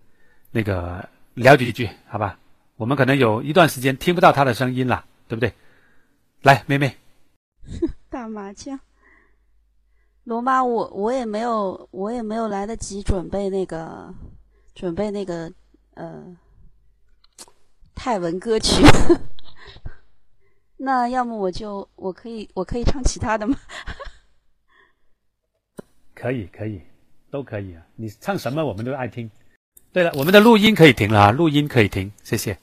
[SPEAKER 1] 那个聊几句，好吧？我们可能有一段时间听不到她的声音了，对不对？来，妹妹，
[SPEAKER 9] 打麻将。罗妈，我我也没有，我也没有来得及准备那个，准备那个呃泰文歌曲。那要么我就我可以我可以唱其他的吗？
[SPEAKER 1] 可以可以，都可以啊！你唱什么我们都爱听。对了，我们的录音可以停了啊，录音可以停，谢谢。